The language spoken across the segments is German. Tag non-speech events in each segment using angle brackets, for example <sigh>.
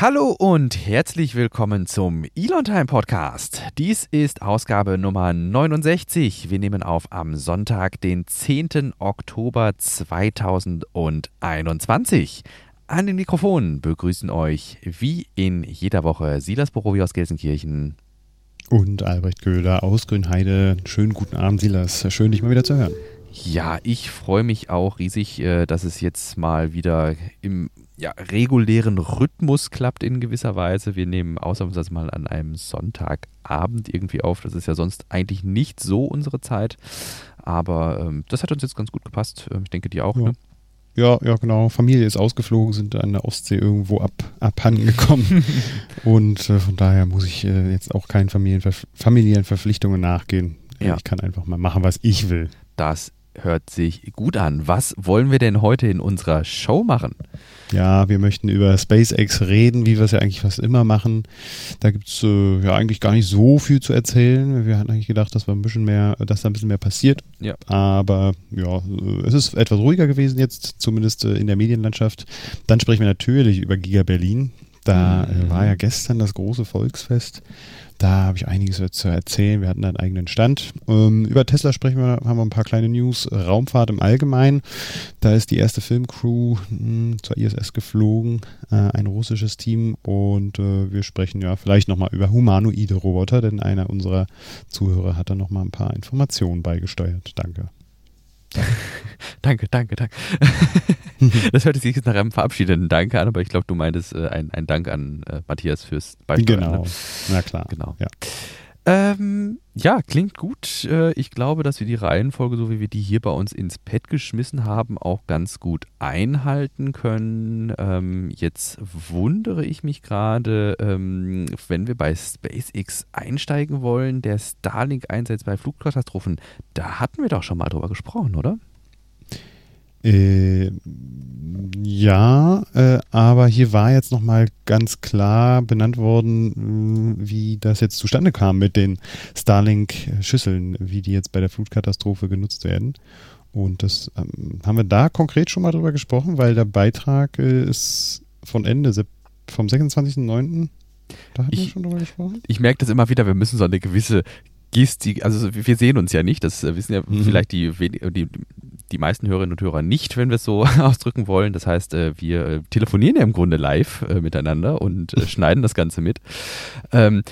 Hallo und herzlich willkommen zum Elon Time Podcast. Dies ist Ausgabe Nummer 69. Wir nehmen auf am Sonntag, den 10. Oktober 2021. An den Mikrofonen begrüßen euch wie in jeder Woche Silas Borowi aus Gelsenkirchen. Und Albrecht Köhler aus Grünheide. Schönen guten Abend, Silas. Schön, dich mal wieder zu hören. Ja, ich freue mich auch riesig, äh, dass es jetzt mal wieder im ja, regulären Rhythmus klappt in gewisser Weise. Wir nehmen ausnahmsweise mal an einem Sonntagabend irgendwie auf. Das ist ja sonst eigentlich nicht so unsere Zeit. Aber ähm, das hat uns jetzt ganz gut gepasst. Ähm, ich denke, dir auch, ja. ne? Ja, ja, genau. Familie ist ausgeflogen, sind an der Ostsee irgendwo ab, abhanden gekommen. <laughs> und äh, von daher muss ich äh, jetzt auch keinen Familienver familiären Verpflichtungen nachgehen. Ja. Ich kann einfach mal machen, was ich will. Das hört sich gut an. Was wollen wir denn heute in unserer Show machen? Ja, wir möchten über SpaceX reden, wie wir es ja eigentlich fast immer machen. Da gibt es äh, ja eigentlich gar nicht so viel zu erzählen. Wir hatten eigentlich gedacht, dass wir ein bisschen mehr, dass da ein bisschen mehr passiert. Ja. Aber ja, äh, es ist etwas ruhiger gewesen jetzt, zumindest äh, in der Medienlandschaft. Dann sprechen wir natürlich über Giga Berlin. Da mhm. war ja gestern das große Volksfest. Da habe ich einiges zu erzählen. Wir hatten einen eigenen Stand. Ähm, über Tesla sprechen wir, haben wir ein paar kleine News. Raumfahrt im Allgemeinen. Da ist die erste Filmcrew mh, hm, zur ISS geflogen, äh, ein russisches Team. Und äh, wir sprechen ja vielleicht nochmal über humanoide Roboter, denn einer unserer Zuhörer hat da nochmal ein paar Informationen beigesteuert. Danke. <laughs> danke, danke, danke. <laughs> das hört sich jetzt nach einem verabschiedenden Danke an, aber ich glaube, du meintest äh, ein, ein Dank an äh, Matthias fürs Beispiel. Genau, ne? na klar. Genau. Ja. Ähm, ja, klingt gut. Äh, ich glaube, dass wir die Reihenfolge, so wie wir die hier bei uns ins Pad geschmissen haben, auch ganz gut einhalten können. Ähm, jetzt wundere ich mich gerade, ähm, wenn wir bei SpaceX einsteigen wollen, der Starlink-Einsatz bei Flugkatastrophen, da hatten wir doch schon mal drüber gesprochen, oder? Äh, ja, äh, aber hier war jetzt nochmal ganz klar benannt worden, äh, wie das jetzt zustande kam mit den Starlink-Schüsseln, wie die jetzt bei der Flutkatastrophe genutzt werden. Und das ähm, haben wir da konkret schon mal drüber gesprochen, weil der Beitrag äh, ist von Ende vom 26.09. Da hatten ich, wir schon drüber gesprochen. Ich merke das immer wieder, wir müssen so eine gewisse Gestik, also wir sehen uns ja nicht, das wissen ja mhm. vielleicht die, die, die meisten Hörerinnen und Hörer nicht, wenn wir es so <laughs> ausdrücken wollen. Das heißt, äh, wir äh, telefonieren ja im Grunde live äh, miteinander und <laughs> schneiden das Ganze mit. Ähm,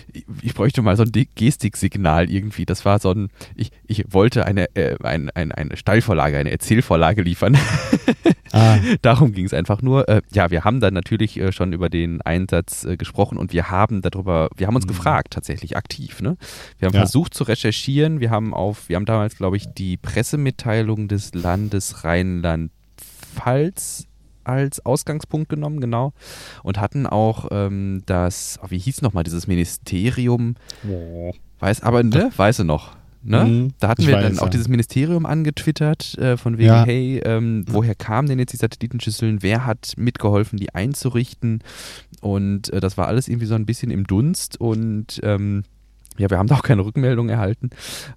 ich bräuchte mal so ein Gestiksignal irgendwie. Das war so ein, ich, ich wollte eine, ein, ein, eine Steilvorlage, eine Erzählvorlage liefern. <laughs> Ah. <laughs> Darum ging es einfach nur. ja, wir haben dann natürlich schon über den Einsatz gesprochen und wir haben darüber, wir haben uns mhm. gefragt, tatsächlich aktiv. Ne? Wir haben ja. versucht zu recherchieren. Wir haben auf, wir haben damals, glaube ich, die Pressemitteilung des Landes Rheinland-Pfalz als Ausgangspunkt genommen, genau. Und hatten auch ähm, das, oh, wie hieß nochmal, dieses Ministerium, oh. weiß, aber, ne, weiß du noch. Ne? Mhm, da hatten wir weiß, dann auch ja. dieses Ministerium angetwittert, äh, von wegen, ja. hey, ähm, woher kamen denn jetzt die Satellitenschüsseln? Wer hat mitgeholfen, die einzurichten? Und äh, das war alles irgendwie so ein bisschen im Dunst und ähm, ja, wir haben da auch keine Rückmeldung erhalten.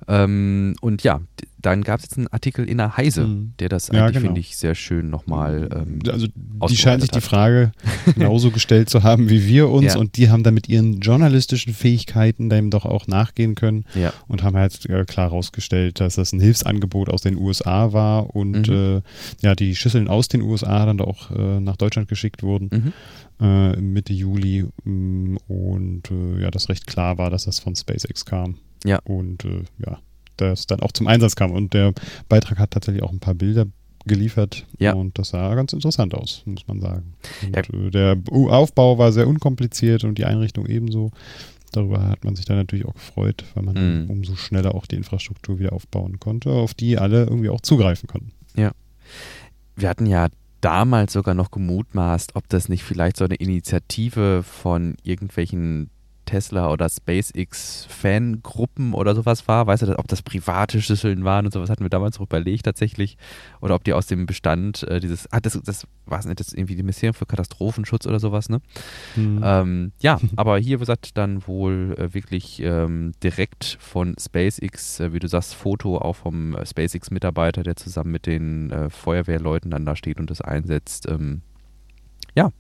Ähm, und ja, dann gab es jetzt einen Artikel in der Heise, mhm. der das eigentlich, ja, genau. finde ich, sehr schön nochmal. Ähm, also, die scheinen sich die Frage <laughs> genauso gestellt zu haben wie wir uns ja. und die haben dann mit ihren journalistischen Fähigkeiten dem doch auch nachgehen können ja. und haben halt äh, klar herausgestellt, dass das ein Hilfsangebot aus den USA war und mhm. äh, ja, die Schüsseln aus den USA dann auch äh, nach Deutschland geschickt wurden. Mhm. Äh, Mitte Juli mm, und äh, ja, das recht klar war, dass das von SpaceX kam. Ja. Und äh, ja, das dann auch zum Einsatz kam. Und der Beitrag hat tatsächlich auch ein paar Bilder geliefert ja. und das sah ganz interessant aus, muss man sagen. Und, ja. Der Aufbau war sehr unkompliziert und die Einrichtung ebenso. Darüber hat man sich dann natürlich auch gefreut, weil man mhm. umso schneller auch die Infrastruktur wieder aufbauen konnte, auf die alle irgendwie auch zugreifen konnten. Ja. Wir hatten ja damals sogar noch gemutmaßt, ob das nicht vielleicht so eine Initiative von irgendwelchen Tesla oder SpaceX Fangruppen oder sowas war. Weißt du, ob das private Schlüsseln waren und sowas hatten wir damals noch überlegt tatsächlich. Oder ob die aus dem Bestand äh, dieses, ah, das, das war es nicht, das irgendwie die Mission für Katastrophenschutz oder sowas, ne? Mhm. Ähm, ja, <laughs> aber hier, wie gesagt, dann wohl äh, wirklich ähm, direkt von SpaceX, äh, wie du sagst, Foto auch vom äh, SpaceX-Mitarbeiter, der zusammen mit den äh, Feuerwehrleuten dann da steht und das einsetzt. Ähm, ja,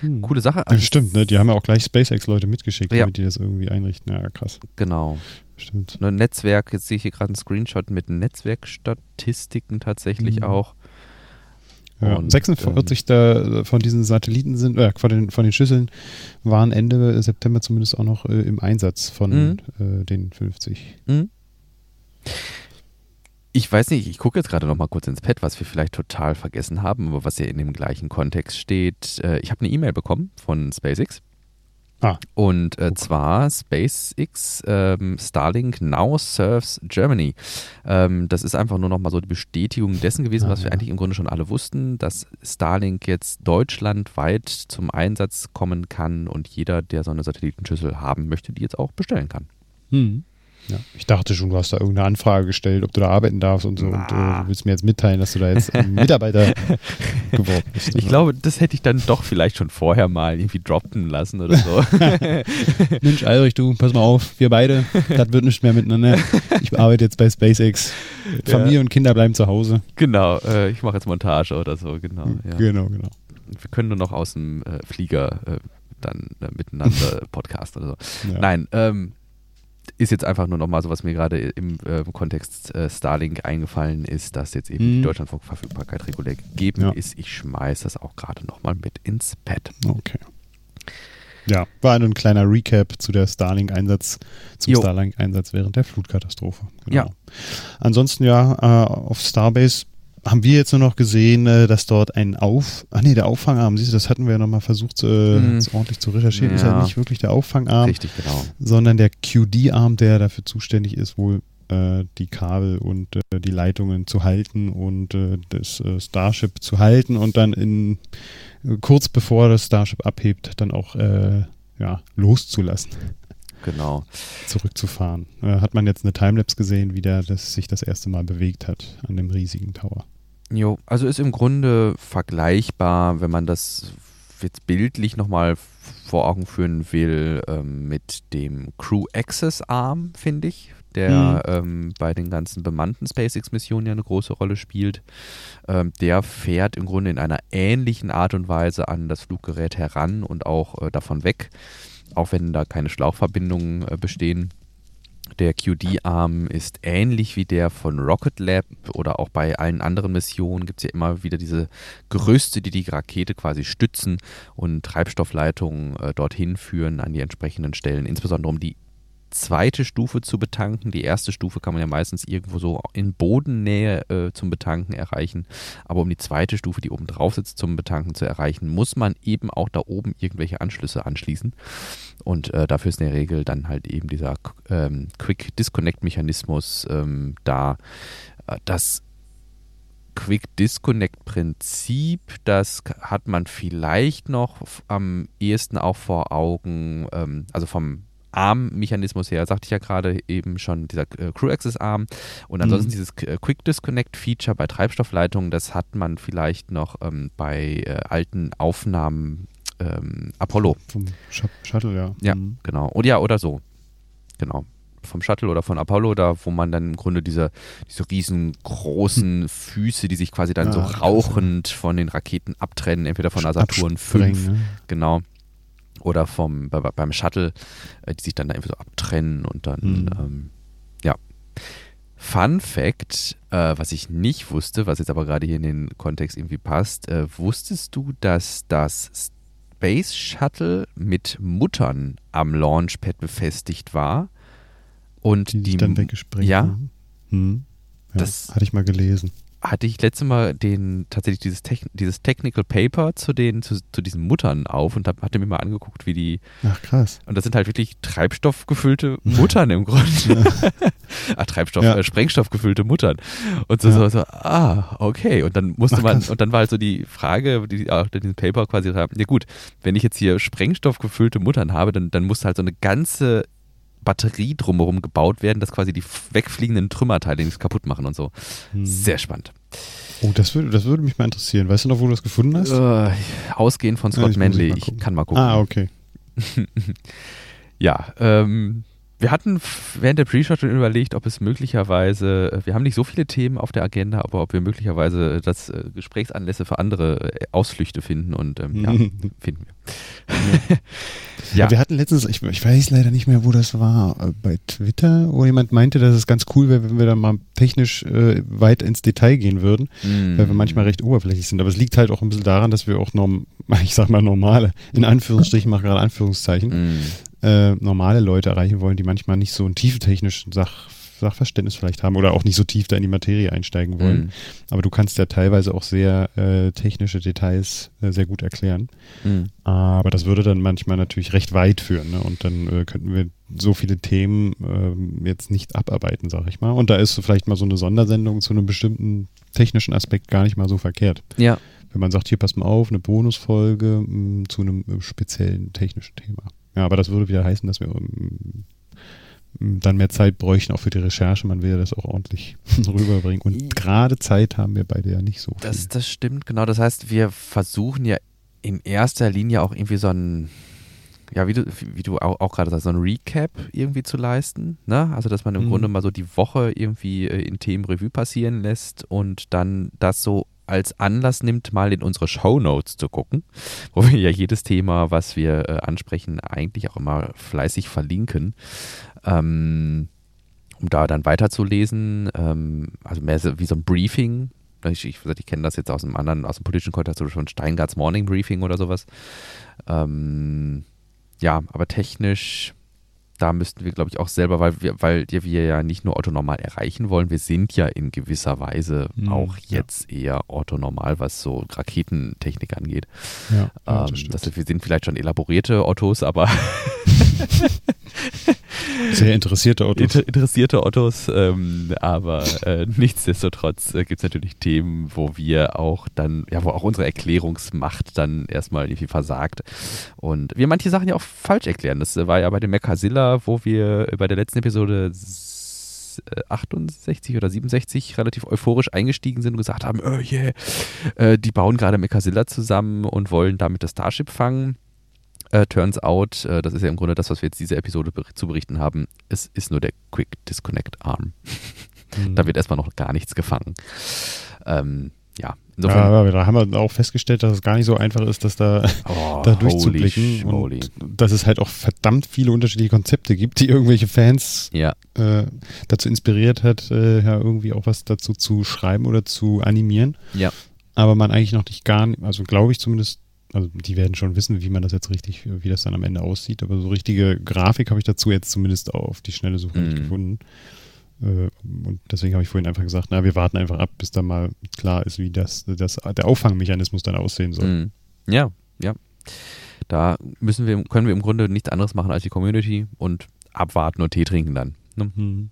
hm. coole Sache. Ja, stimmt, ne? Die haben ja auch gleich SpaceX-Leute mitgeschickt, ja. damit die das irgendwie einrichten. Ja, krass. Genau. Stimmt. Ein Netzwerk, jetzt sehe ich hier gerade einen Screenshot mit Netzwerkstatistiken tatsächlich mhm. auch. Ja, und, 46 ähm, da, von diesen Satelliten sind, äh, von, den, von den Schüsseln waren Ende September zumindest auch noch äh, im Einsatz von mhm. äh, den 50. Mhm. Ich weiß nicht, ich gucke jetzt gerade noch mal kurz ins Pad, was wir vielleicht total vergessen haben, aber was ja in dem gleichen Kontext steht. Äh, ich habe eine E-Mail bekommen von SpaceX Ah. Und äh, zwar SpaceX ähm, Starlink Now Serves Germany. Ähm, das ist einfach nur noch mal so die Bestätigung dessen gewesen, ah, was wir ja. eigentlich im Grunde schon alle wussten, dass Starlink jetzt deutschlandweit zum Einsatz kommen kann und jeder, der so eine Satellitenschüssel haben möchte, die jetzt auch bestellen kann. Hm. Ja, ich dachte schon, du hast da irgendeine Anfrage gestellt, ob du da arbeiten darfst und so. Na. Und äh, du willst mir jetzt mitteilen, dass du da jetzt <laughs> Mitarbeiter geworden bist. Ich glaube, das hätte ich dann doch vielleicht schon vorher mal irgendwie droppen lassen oder so. <laughs> Mensch, Alrich, du, pass mal auf, wir beide, das wird nicht mehr miteinander. Ich arbeite jetzt bei SpaceX. Familie ja. und Kinder bleiben zu Hause. Genau, äh, ich mache jetzt Montage oder so, genau. Ja. Genau, genau. Wir können nur noch aus dem äh, Flieger äh, dann äh, miteinander <laughs> Podcast oder so. Ja. Nein, ähm, ist jetzt einfach nur nochmal so, was mir gerade im äh, Kontext äh, Starlink eingefallen ist, dass jetzt eben mhm. die Deutschlandfunkverfügbarkeit regulär gegeben ja. ist. Ich schmeiße das auch gerade nochmal mit ins Pad. Okay. Ja, war ein kleiner Recap zu der Starlink-Einsatz, zum Starlink-Einsatz während der Flutkatastrophe. Genau. Ja. Ansonsten ja, äh, auf Starbase haben wir jetzt nur noch gesehen, äh, dass dort ein Auf, ach nee, der Auffangarm, siehst du, das hatten wir ja nochmal versucht, äh, mhm. ordentlich zu recherchieren, ja. ist halt nicht wirklich der Auffangarm, Richtig, genau. sondern der QD-Arm, der dafür zuständig ist, wohl äh, die Kabel und äh, die Leitungen zu halten und äh, das äh, Starship zu halten und dann in kurz bevor das Starship abhebt, dann auch ja, loszulassen genau. zurückzufahren. Äh, hat man jetzt eine Timelapse gesehen, wie der das sich das erste Mal bewegt hat an dem riesigen Tower. Jo, also ist im Grunde vergleichbar, wenn man das jetzt bildlich nochmal vor Augen führen will, ähm, mit dem Crew Access Arm, finde ich, der mhm. ähm, bei den ganzen bemannten SpaceX-Missionen ja eine große Rolle spielt. Ähm, der fährt im Grunde in einer ähnlichen Art und Weise an das Fluggerät heran und auch äh, davon weg, auch wenn da keine Schlauchverbindungen äh, bestehen. Der QD-Arm ist ähnlich wie der von Rocket Lab oder auch bei allen anderen Missionen gibt es ja immer wieder diese Gerüste, die die Rakete quasi stützen und Treibstoffleitungen äh, dorthin führen an die entsprechenden Stellen, insbesondere um die zweite Stufe zu betanken. Die erste Stufe kann man ja meistens irgendwo so in Bodennähe äh, zum Betanken erreichen. Aber um die zweite Stufe, die oben drauf sitzt, zum Betanken zu erreichen, muss man eben auch da oben irgendwelche Anschlüsse anschließen. Und äh, dafür ist in der Regel dann halt eben dieser ähm, Quick Disconnect Mechanismus ähm, da. Äh, das Quick Disconnect Prinzip, das hat man vielleicht noch am ehesten auch vor Augen, ähm, also vom Arm-Mechanismus her, sagte ich ja gerade eben schon, dieser äh, Crew Access Arm. Und ansonsten mhm. dieses äh, Quick Disconnect Feature bei Treibstoffleitungen, das hat man vielleicht noch ähm, bei äh, alten Aufnahmen ähm, Apollo. Vom Sh Shuttle, ja. Ja, mhm. genau. Oder ja, oder so. Genau vom Shuttle oder von Apollo, da wo man dann im Grunde diese, diese riesengroßen hm. Füße, die sich quasi dann ja, so rauchend von den Raketen abtrennen, entweder von der Saturn 5, ne? genau, oder vom, bei, beim Shuttle, äh, die sich dann da einfach so abtrennen und dann, mhm. ähm, ja. Fun Fact, äh, was ich nicht wusste, was jetzt aber gerade hier in den Kontext irgendwie passt, äh, wusstest du, dass das Space Shuttle mit Muttern am Launchpad befestigt war? Und die, die dann weggesprengt Ja. Hm. ja. Das hatte ich mal gelesen hatte ich letztes Mal den tatsächlich dieses, Techn dieses Technical Paper zu den zu, zu diesen Muttern auf und hab, hatte mir mal angeguckt, wie die. Ach krass. Und das sind halt wirklich treibstoffgefüllte Muttern im Grunde. Ja. <laughs> Ach, Treibstoff, ja. äh, Sprengstoffgefüllte Muttern. Und so, ja. so, so, ah, okay. Und dann musste Ach, man, und dann war halt so die Frage, die auch in diesem Paper quasi haben, ja gut, wenn ich jetzt hier Sprengstoffgefüllte Muttern habe, dann, dann muss halt so eine ganze Batterie drumherum gebaut werden, dass quasi die wegfliegenden Trümmerteile nichts kaputt machen und so. Hm. Sehr spannend. Oh, das würde, das würde mich mal interessieren. Weißt du noch, wo du das gefunden hast? Äh, ausgehend von Scott ja, Manley. Ich kann mal gucken. Ah, okay. <laughs> ja, ähm, wir hatten während der Pre-Show schon überlegt, ob es möglicherweise, äh, wir haben nicht so viele Themen auf der Agenda, aber ob wir möglicherweise das äh, Gesprächsanlässe für andere äh, Ausflüchte finden und ähm, ja, <laughs> finden wir. <laughs> ja. ja. Wir hatten letztens, ich, ich, weiß leider nicht mehr, wo das war, bei Twitter, wo jemand meinte, dass es ganz cool wäre, wenn wir da mal technisch äh, weit ins Detail gehen würden, mm. weil wir manchmal recht oberflächlich sind. Aber es liegt halt auch ein bisschen daran, dass wir auch norm, <laughs> ich sag mal normale, in Anführungsstrichen, mache gerade Anführungszeichen, mm äh, normale Leute erreichen wollen, die manchmal nicht so einen tiefen technischen Sach Sachverständnis vielleicht haben oder auch nicht so tief da in die Materie einsteigen wollen. Mhm. Aber du kannst ja teilweise auch sehr äh, technische Details äh, sehr gut erklären. Mhm. Aber das würde dann manchmal natürlich recht weit führen. Ne? Und dann äh, könnten wir so viele Themen ähm, jetzt nicht abarbeiten, sag ich mal. Und da ist vielleicht mal so eine Sondersendung zu einem bestimmten technischen Aspekt gar nicht mal so verkehrt. Ja. Wenn man sagt, hier pass mal auf, eine Bonusfolge mh, mm, zu einem äh, speziellen technischen Thema. Ja, aber das würde wieder heißen, dass wir um, dann mehr Zeit bräuchten, auch für die Recherche. Man will ja das auch ordentlich <laughs> rüberbringen. Und gerade Zeit haben wir beide ja nicht so. Viel. Das, das stimmt, genau. Das heißt, wir versuchen ja in erster Linie auch irgendwie so ein, ja, wie du, wie du auch, auch gerade sagst, so ein Recap irgendwie zu leisten. Ne? Also, dass man im mhm. Grunde mal so die Woche irgendwie äh, in Themen Revue passieren lässt und dann das so als Anlass nimmt, mal in unsere Show Notes zu gucken, wo wir ja jedes Thema, was wir äh, ansprechen, eigentlich auch immer fleißig verlinken, ähm, um da dann weiterzulesen. Ähm, also mehr so wie so ein Briefing. Ich, ich, ich kenne das jetzt aus einem anderen, aus dem politischen Kontext, so schon Steingarts Morning Briefing oder sowas. Ähm, ja, aber technisch da müssten wir, glaube ich, auch selber, weil wir, weil wir ja nicht nur Otto Normal erreichen wollen, wir sind ja in gewisser Weise mhm, auch jetzt ja. eher Otto Normal, was so Raketentechnik angeht. Ja, ja ähm, das, das wir sind vielleicht schon elaborierte Ottos, aber <laughs> <laughs> Sehr interessierte Ottos. Inter interessierte Ottos, ähm, aber äh, nichtsdestotrotz äh, gibt es natürlich Themen, wo wir auch dann, ja, wo auch unsere Erklärungsmacht dann erstmal irgendwie versagt. Und wir manche Sachen ja auch falsch erklären. Das war ja bei dem Mechazilla, wo wir bei der letzten Episode 68 äh, oder 67 relativ euphorisch eingestiegen sind und gesagt haben, oh yeah, äh, die bauen gerade Mechazilla zusammen und wollen damit das Starship fangen. Uh, turns out, uh, das ist ja im Grunde das, was wir jetzt diese Episode ber zu berichten haben, es ist nur der Quick Disconnect Arm. Mhm. <laughs> da wird erstmal noch gar nichts gefangen. Ähm, ja, insofern. Ja, aber da haben wir auch festgestellt, dass es gar nicht so einfach ist, dass da, oh, da durchzublicken. Und dass es halt auch verdammt viele unterschiedliche Konzepte gibt, die irgendwelche Fans ja. äh, dazu inspiriert hat, äh, ja, irgendwie auch was dazu zu schreiben oder zu animieren. Ja. Aber man eigentlich noch nicht gar nicht, also glaube ich zumindest also die werden schon wissen, wie man das jetzt richtig, wie das dann am Ende aussieht, aber so richtige Grafik habe ich dazu jetzt zumindest auf die schnelle Suche mm. nicht mhm. gefunden. Äh, und deswegen habe ich vorhin einfach gesagt, na, wir warten einfach ab, bis dann mal klar ist, wie das, das der Auffangmechanismus dann aussehen soll. Mm. Ja, ja. Da müssen wir, können wir im Grunde nichts anderes machen als die Community und abwarten und Tee trinken dann. Ne? Mhm.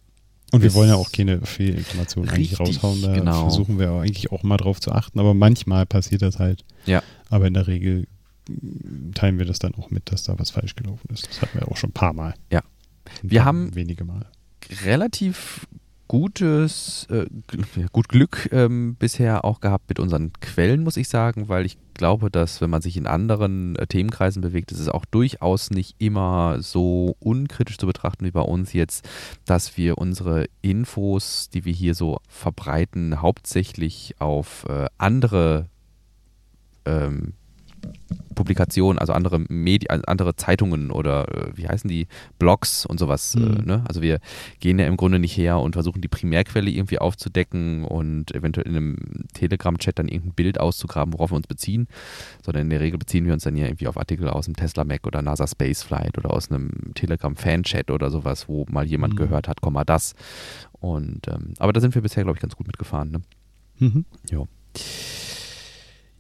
Und wir wollen ja auch keine Fehlinformationen eigentlich raushauen. Da genau. versuchen wir eigentlich auch mal drauf zu achten. Aber manchmal passiert das halt. Ja. Aber in der Regel teilen wir das dann auch mit, dass da was falsch gelaufen ist. Das hatten wir auch schon ein paar Mal. Ja. Wir haben wenige Mal. relativ gutes, äh, gut Glück ähm, bisher auch gehabt mit unseren Quellen, muss ich sagen, weil ich glaube, dass wenn man sich in anderen äh, Themenkreisen bewegt, ist es auch durchaus nicht immer so unkritisch zu betrachten wie bei uns jetzt, dass wir unsere Infos, die wir hier so verbreiten, hauptsächlich auf äh, andere ähm, Publikationen, also andere Medien, also andere Zeitungen oder äh, wie heißen die, Blogs und sowas. Äh, mhm. Äh, ne? Also wir gehen ja im Grunde nicht her und versuchen die Primärquelle irgendwie aufzudecken und eventuell in einem Telegram-Chat dann irgendein Bild auszugraben, worauf wir uns beziehen, sondern in der Regel beziehen wir uns dann ja irgendwie auf Artikel aus dem Tesla Mac oder NASA Spaceflight oder aus einem Telegram-Fan-Chat oder sowas, wo mal jemand mhm. gehört hat, komm mal das. Und ähm, aber da sind wir bisher, glaube ich, ganz gut mitgefahren. Ne? Mhm. Jo.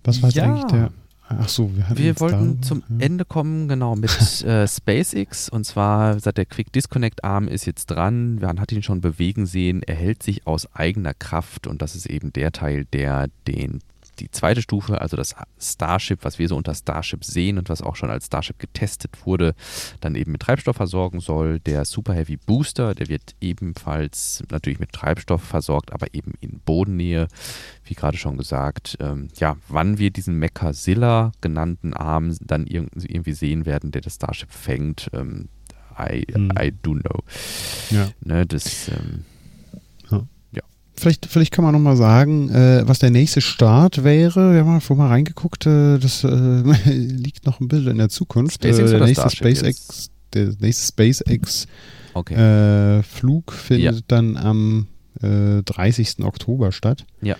Was war ja. eigentlich der Ach so, wir, wir wollten da, zum ja. Ende kommen, genau, mit <laughs> äh, SpaceX. Und zwar, seit der Quick Disconnect Arm ist jetzt dran. Man hat ihn schon bewegen sehen. Er hält sich aus eigener Kraft. Und das ist eben der Teil, der den die zweite Stufe, also das Starship, was wir so unter Starship sehen und was auch schon als Starship getestet wurde, dann eben mit Treibstoff versorgen soll. Der Super Heavy Booster, der wird ebenfalls natürlich mit Treibstoff versorgt, aber eben in Bodennähe, wie gerade schon gesagt. Ähm, ja, wann wir diesen Mechazilla genannten Arm dann irgendwie sehen werden, der das Starship fängt, ähm, I, hm. I do know. Ja. Ne, das, ähm, Vielleicht, vielleicht kann man nochmal sagen, äh, was der nächste Start wäre. Wir haben mal vorher mal reingeguckt, äh, das äh, <laughs> liegt noch ein bisschen in der Zukunft. SpaceX äh, der, nächste SpaceX, der nächste SpaceX okay. äh, Flug findet ja. dann am 30. Äh, Oktober statt. Ja.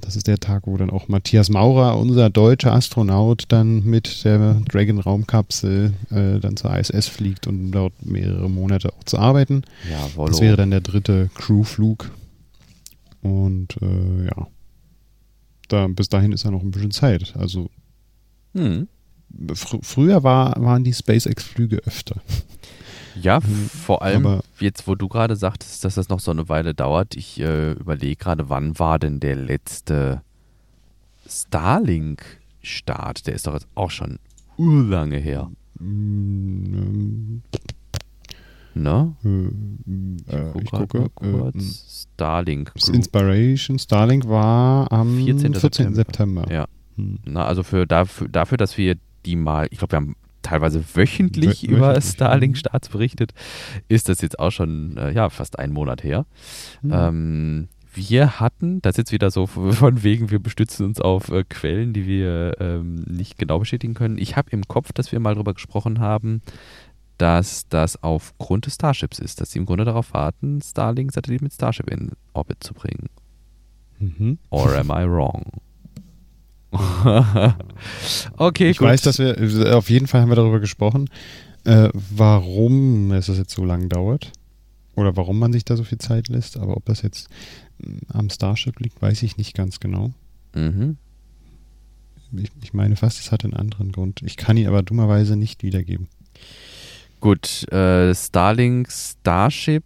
Das ist der Tag, wo dann auch Matthias Maurer, unser deutscher Astronaut, dann mit der Dragon Raumkapsel äh, dann zur ISS fliegt und dort mehrere Monate auch zu arbeiten. Ja, Das wäre dann der dritte Crewflug und äh, ja, da, bis dahin ist ja noch ein bisschen Zeit. Also hm. fr früher war, waren die SpaceX-Flüge öfter. Ja, mhm. vor allem Aber jetzt, wo du gerade sagtest, dass das noch so eine Weile dauert. Ich äh, überlege gerade, wann war denn der letzte Starlink-Start? Der ist doch jetzt auch schon urlange her. Mhm. Ne? Äh, ich, ich gucke. Kurz. Äh, Starlink. Group. Inspiration Starlink war am 14. 14. September. Ja. Hm. Na, also für dafür, dafür, dass wir die mal, ich glaube, wir haben teilweise wöchentlich Wö über Starlink-Starts berichtet, ist das jetzt auch schon äh, ja, fast einen Monat her. Hm. Ähm, wir hatten, das jetzt wieder so <laughs> von wegen, wir bestützen uns auf äh, Quellen, die wir ähm, nicht genau bestätigen können. Ich habe im Kopf, dass wir mal darüber gesprochen haben, dass das aufgrund des Starships ist, dass sie im Grunde darauf warten, Starlink-Satellit mit Starship in Orbit zu bringen. Mhm. Or am I wrong? <laughs> okay, ich gut. weiß, dass wir, auf jeden Fall haben wir darüber gesprochen, äh, warum es jetzt so lange dauert. Oder warum man sich da so viel Zeit lässt. Aber ob das jetzt mm, am Starship liegt, weiß ich nicht ganz genau. Mhm. Ich, ich meine fast, es hat einen anderen Grund. Ich kann ihn aber dummerweise nicht wiedergeben. Gut, äh, Starlink, Starship,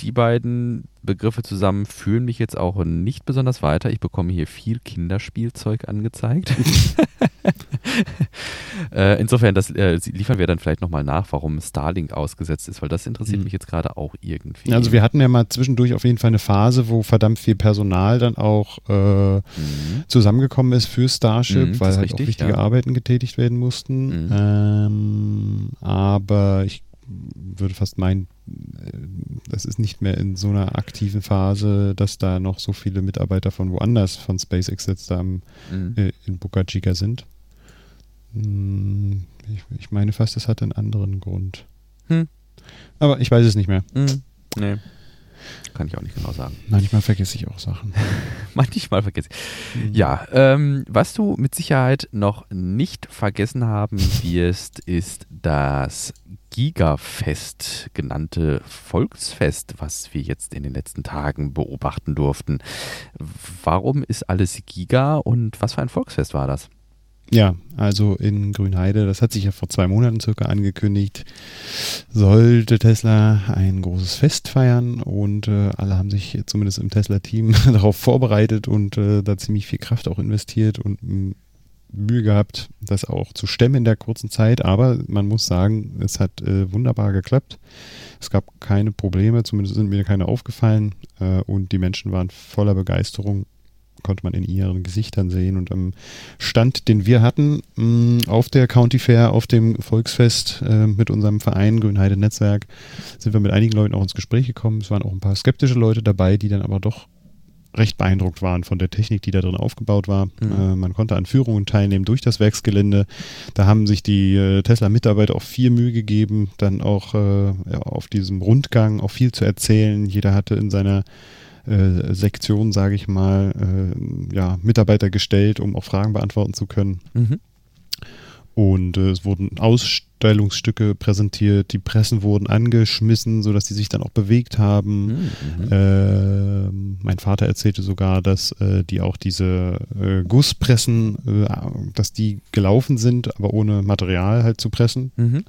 die beiden Begriffe zusammen fühlen mich jetzt auch nicht besonders weiter. Ich bekomme hier viel Kinderspielzeug angezeigt. <laughs> äh, insofern, das äh, liefern wir dann vielleicht nochmal nach, warum Starlink ausgesetzt ist, weil das interessiert mhm. mich jetzt gerade auch irgendwie. Also wir hatten ja mal zwischendurch auf jeden Fall eine Phase, wo verdammt viel Personal dann auch äh, mhm. zusammengekommen ist für Starship, mhm, weil halt richtig, auch wichtige ja. Arbeiten getätigt werden mussten. Mhm. Ähm, aber ich würde fast meinen, das ist nicht mehr in so einer aktiven Phase, dass da noch so viele Mitarbeiter von woanders, von SpaceX jetzt da mhm. äh, in Boca Chica sind. Hm, ich, ich, meine fast, es hat einen anderen Grund. Hm. Aber ich weiß es nicht mehr. Mhm. Nee. Kann ich auch nicht genau sagen. Manchmal vergesse ich auch Sachen. <laughs> Manchmal vergesse ich. Mhm. Ja, ähm, was du mit Sicherheit noch nicht vergessen haben wirst, ist das Gigafest genannte Volksfest, was wir jetzt in den letzten Tagen beobachten durften. Warum ist alles Giga und was für ein Volksfest war das? Ja, also in Grünheide, das hat sich ja vor zwei Monaten circa angekündigt, sollte Tesla ein großes Fest feiern und äh, alle haben sich zumindest im Tesla-Team <laughs> darauf vorbereitet und äh, da ziemlich viel Kraft auch investiert und Mühe gehabt, das auch zu stemmen in der kurzen Zeit, aber man muss sagen, es hat äh, wunderbar geklappt. Es gab keine Probleme, zumindest sind mir keine aufgefallen äh, und die Menschen waren voller Begeisterung konnte man in ihren Gesichtern sehen. Und am Stand, den wir hatten mh, mm, auf der County Fair, auf dem Volksfest äh, mit unserem Verein Grünheide Netzwerk, sind wir mit einigen Leuten auch ins Gespräch gekommen. Es waren auch ein paar skeptische Leute dabei, die dann aber doch recht beeindruckt waren von der Technik, die da drin aufgebaut war. Mhm. Äh, man konnte an Führungen teilnehmen durch das Werksgelände. Da haben sich die äh, Tesla-Mitarbeiter auch viel Mühe gegeben, dann auch äh, auf diesem Rundgang auch viel zu erzählen. Jeder hatte in seiner äh, Sektion, sage ich mal, äh, ja, Mitarbeiter gestellt, um auch Fragen beantworten zu können. Mhm. Und äh, es wurden Ausstellungsstücke präsentiert, die Pressen wurden angeschmissen, sodass die sich dann auch bewegt haben. Mhm. Äh, mein Vater erzählte sogar, dass äh, die auch diese äh, Gusspressen, äh, dass die gelaufen sind, aber ohne Material halt zu pressen. Mhm.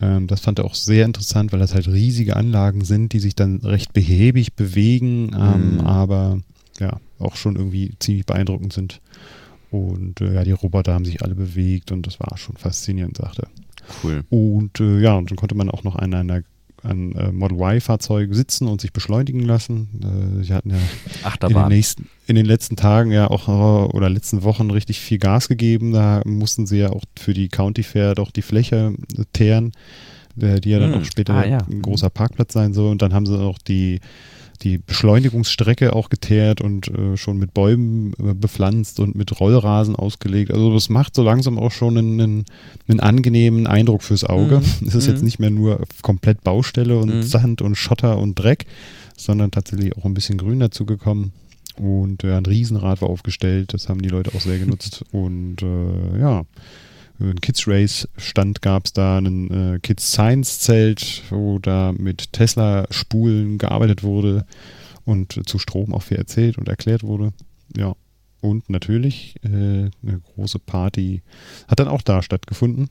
Ähm, das fand er auch sehr interessant, weil das halt riesige Anlagen sind, die sich dann recht behäbig bewegen, ähm, mhm. aber ja, auch schon irgendwie ziemlich beeindruckend sind. Und äh, ja, die Roboter haben sich alle bewegt und das war schon faszinierend, sagte er. Cool. Und äh, ja, und dann konnte man auch noch an einer an äh, Model Y-Fahrzeugen sitzen und sich beschleunigen lassen. Äh, sie hatten ja in den, nächsten, in den, letzten Tagen ja auch äh, oder letzten Wochen richtig viel Gas gegeben. Da mussten sie ja auch für die County Fair doch die Fläche teeren der, die ja dann hm. auch später ah, ja. ein großer Parkplatz sein soll. Und dann haben sie auch die, die Beschleunigungsstrecke auch geteert und äh, schon mit Bäumen äh, bepflanzt und mit Rollrasen ausgelegt. Also das macht so langsam auch schon einen, einen, einen angenehmen Eindruck fürs Auge. Mhm. Es ist mhm. jetzt nicht mehr nur komplett Baustelle und mhm. Sand und Schotter und Dreck, sondern tatsächlich auch ein bisschen Grün dazu gekommen. Und äh, ein Riesenrad war aufgestellt, das haben die Leute auch sehr genutzt. <laughs> Und äh, ja, ein Kids Race Stand gab es da, ein äh, Kids Science Zelt, wo da mit Tesla Spulen gearbeitet wurde und zu Strom auch viel erzählt und erklärt wurde. Ja. Und natürlich äh, eine große Party hat dann auch da stattgefunden.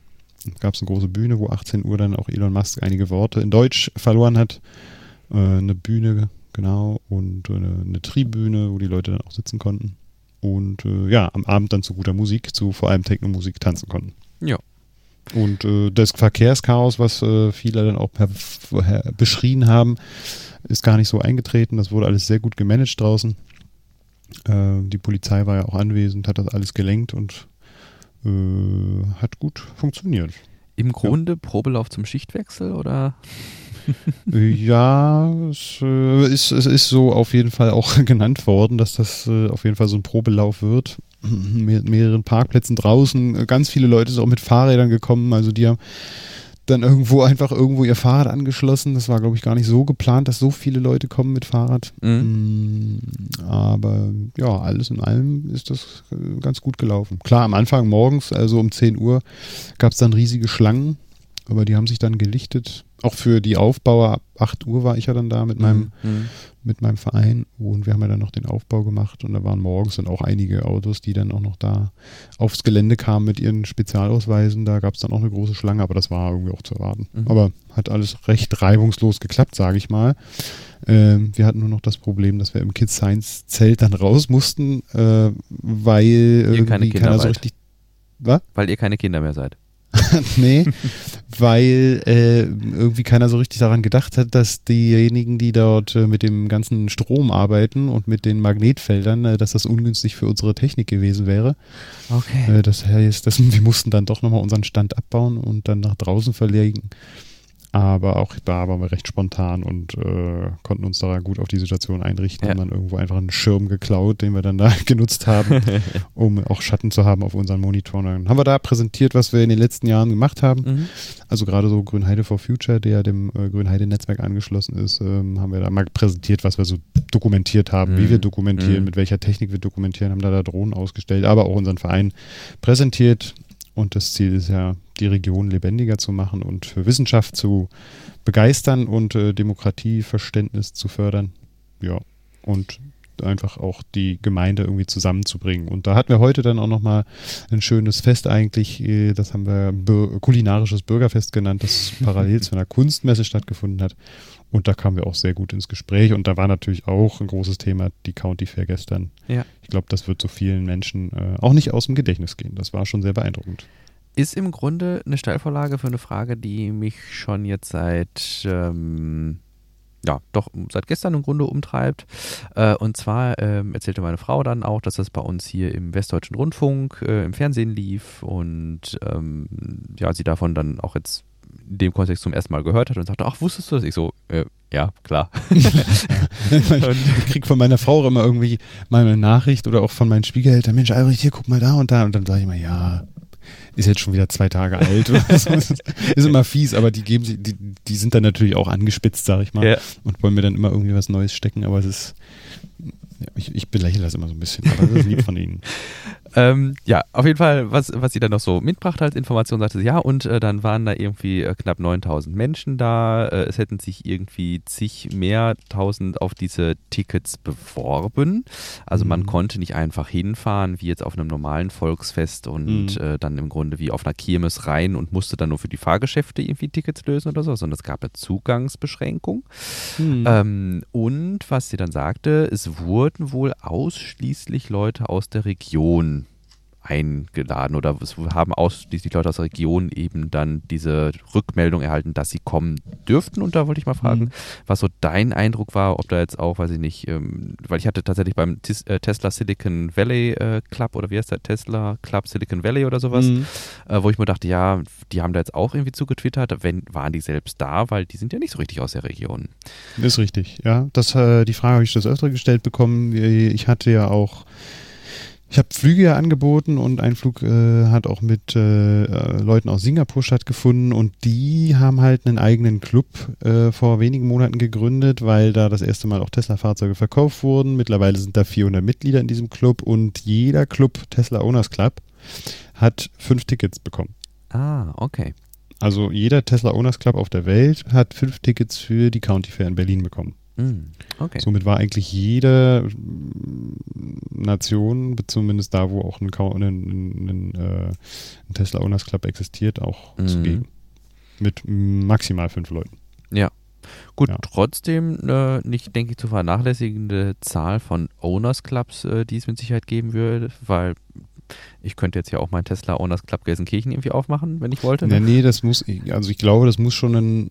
Gab es eine große Bühne, wo 18 Uhr dann auch Elon Musk einige Worte in Deutsch verloren hat. Äh, eine Bühne, genau, und eine, eine Tribüne, wo die Leute dann auch sitzen konnten und äh, ja, am Abend dann zu guter Musik, zu vor allem Techno-Musik tanzen konnten. Ja. Und äh, das Verkehrschaos, was äh, viele dann auch beschrien haben, ist gar nicht so eingetreten. Das wurde alles sehr gut gemanagt draußen. Äh, die Polizei war ja auch anwesend, hat das alles gelenkt und äh, hat gut funktioniert. Im Grunde ja. Probelauf zum Schichtwechsel oder? Ja, es, äh, ist, es ist so auf jeden Fall auch <laughs> genannt worden, dass das äh, auf jeden Fall so ein Probelauf wird. <clears throat> Mit mehreren Parkplätzen draußen. Ganz viele Leute sind auch mit Fahrrädern gekommen. Also die haben dann irgendwo einfach irgendwo ihr Fahrrad angeschlossen. Das war, glaube ich, gar nicht so geplant, dass so viele Leute kommen mit Fahrrad. Mhm. Mm, aber ja, alles in allem ist das äh, ganz gut gelaufen. Klar, am Anfang morgens, also um 10 Uhr, gab es dann riesige Schlangen, aber die haben sich dann gelichtet auch für die Aufbauer, ab 8 Uhr war ich ja dann da mit meinem, mhm. mit meinem Verein und wir haben ja dann noch den Aufbau gemacht und da waren morgens dann auch einige Autos, die dann auch noch da aufs Gelände kamen mit ihren Spezialausweisen. Da gab es dann auch eine große Schlange, aber das war irgendwie auch zu erwarten. Mhm. Aber hat alles recht reibungslos geklappt, sage ich mal. Ähm, wir hatten nur noch das Problem, dass wir im Kids Science Zelt dann raus mussten, äh, weil ihr irgendwie keiner so richtig. Was? Weil ihr keine Kinder mehr seid. <laughs> nee, weil äh, irgendwie keiner so richtig daran gedacht hat, dass diejenigen, die dort äh, mit dem ganzen Strom arbeiten und mit den Magnetfeldern, äh, dass das ungünstig für unsere Technik gewesen wäre. Okay. Äh, das heißt, das, wir mussten dann doch nochmal unseren Stand abbauen und dann nach draußen verlegen. Aber auch da waren wir recht spontan und äh, konnten uns da gut auf die Situation einrichten. Ja. Haben dann irgendwo einfach einen Schirm geklaut, den wir dann da <laughs> genutzt haben, <laughs> um auch Schatten zu haben auf unseren Monitoren. Dann haben wir da präsentiert, was wir in den letzten Jahren gemacht haben. Mhm. Also gerade so Grünheide for Future, der dem äh, Grünheide-Netzwerk angeschlossen ist, ähm, haben wir da mal präsentiert, was wir so dokumentiert haben, mhm. wie wir dokumentieren, mhm. mit welcher Technik wir dokumentieren, haben da, da Drohnen ausgestellt, aber auch unseren Verein präsentiert. Und das Ziel ist ja, die Region lebendiger zu machen und für Wissenschaft zu begeistern und äh, Demokratieverständnis zu fördern. Ja, und einfach auch die Gemeinde irgendwie zusammenzubringen. Und da hatten wir heute dann auch nochmal ein schönes Fest eigentlich, äh, das haben wir kulinarisches Bürgerfest genannt, das <laughs> parallel zu einer Kunstmesse stattgefunden hat. Und da kamen wir auch sehr gut ins Gespräch. Und da war natürlich auch ein großes Thema die County Fair gestern. Ja. Ich glaube, das wird so vielen Menschen äh, auch nicht aus dem Gedächtnis gehen. Das war schon sehr beeindruckend ist im Grunde eine Stellvorlage für eine Frage, die mich schon jetzt seit, ähm, ja, doch seit gestern im Grunde umtreibt. Äh, und zwar ähm, erzählte meine Frau dann auch, dass das bei uns hier im Westdeutschen Rundfunk äh, im Fernsehen lief und ähm, ja, sie davon dann auch jetzt in dem Kontext zum ersten Mal gehört hat und sagte, ach, wusstest du das? Ich so, äh, ja, klar. <laughs> ich krieg von meiner Frau immer irgendwie mal eine Nachricht oder auch von meinen Schwiegereltern, Mensch, Albrecht, hier, guck mal da und da. Und dann sage ich immer, ja, ist jetzt schon wieder zwei Tage alt. so. <laughs> ist immer fies, aber die geben die, die sind dann natürlich auch angespitzt, sag ich mal, ja. und wollen mir dann immer irgendwie was Neues stecken, aber es ist, ich, ich belächle das immer so ein bisschen, aber das ist lieb von Ihnen. <laughs> Ähm, ja, auf jeden Fall, was, was sie dann noch so mitbrachte als Information, sagte sie, ja, und äh, dann waren da irgendwie äh, knapp 9000 Menschen da. Äh, es hätten sich irgendwie zig mehr tausend auf diese Tickets beworben. Also mhm. man konnte nicht einfach hinfahren, wie jetzt auf einem normalen Volksfest und mhm. Äh, dann im Grunde wie auf einer Kirmes rein und musste dann nur für die Fahrgeschäfte irgendwie Tickets lösen oder so, sondern es gab eine Zugangsbeschränkung. Mhm. Ähm, und was sie dann sagte, es wurden wohl ausschließlich Leute aus der Region eingeladen oder es haben ausschließlich Leute aus der Region eben dann diese Rückmeldung erhalten, dass sie kommen dürften. Und da wollte ich mal fragen, mhm. was so dein Eindruck war, ob da jetzt auch, weiß ich nicht, ähm, weil ich hatte tatsächlich beim Tis, äh, Tesla Silicon Valley äh, Club oder wie heißt der Tesla Club Silicon Valley oder sowas, mhm. äh, wo ich mir dachte, ja, die haben da jetzt auch irgendwie zugetwittert, wenn waren die selbst da, weil die sind ja nicht so richtig aus der Region. Ist richtig, ja. Das, äh, die Frage habe ich das öfter gestellt bekommen. Ich hatte ja auch ich habe Flüge ja angeboten und ein Flug äh, hat auch mit äh, äh, Leuten aus Singapur stattgefunden und die haben halt einen eigenen Club äh, vor wenigen Monaten gegründet, weil da das erste Mal auch Tesla-Fahrzeuge verkauft wurden. Mittlerweile sind da 400 Mitglieder in diesem Club und jeder Club, Tesla Owners Club, hat fünf Tickets bekommen. Ah, okay. Also jeder Tesla Owners Club auf der Welt hat fünf Tickets für die County Fair in Berlin bekommen. Mm, okay. Somit war eigentlich jede Nation, zumindest da, wo auch ein, ein, ein, äh, ein Tesla Owners Club existiert, auch mhm. zugegen. Mit maximal fünf Leuten. Ja. Gut, ja. trotzdem äh, nicht, denke ich, zu vernachlässigende Zahl von Owners Clubs, äh, die es mit Sicherheit geben würde, weil ich könnte jetzt ja auch meinen Tesla Owners Club Gelsenkirchen irgendwie aufmachen, wenn ich wollte. Nee, nee, das muss, also ich glaube, das muss schon ein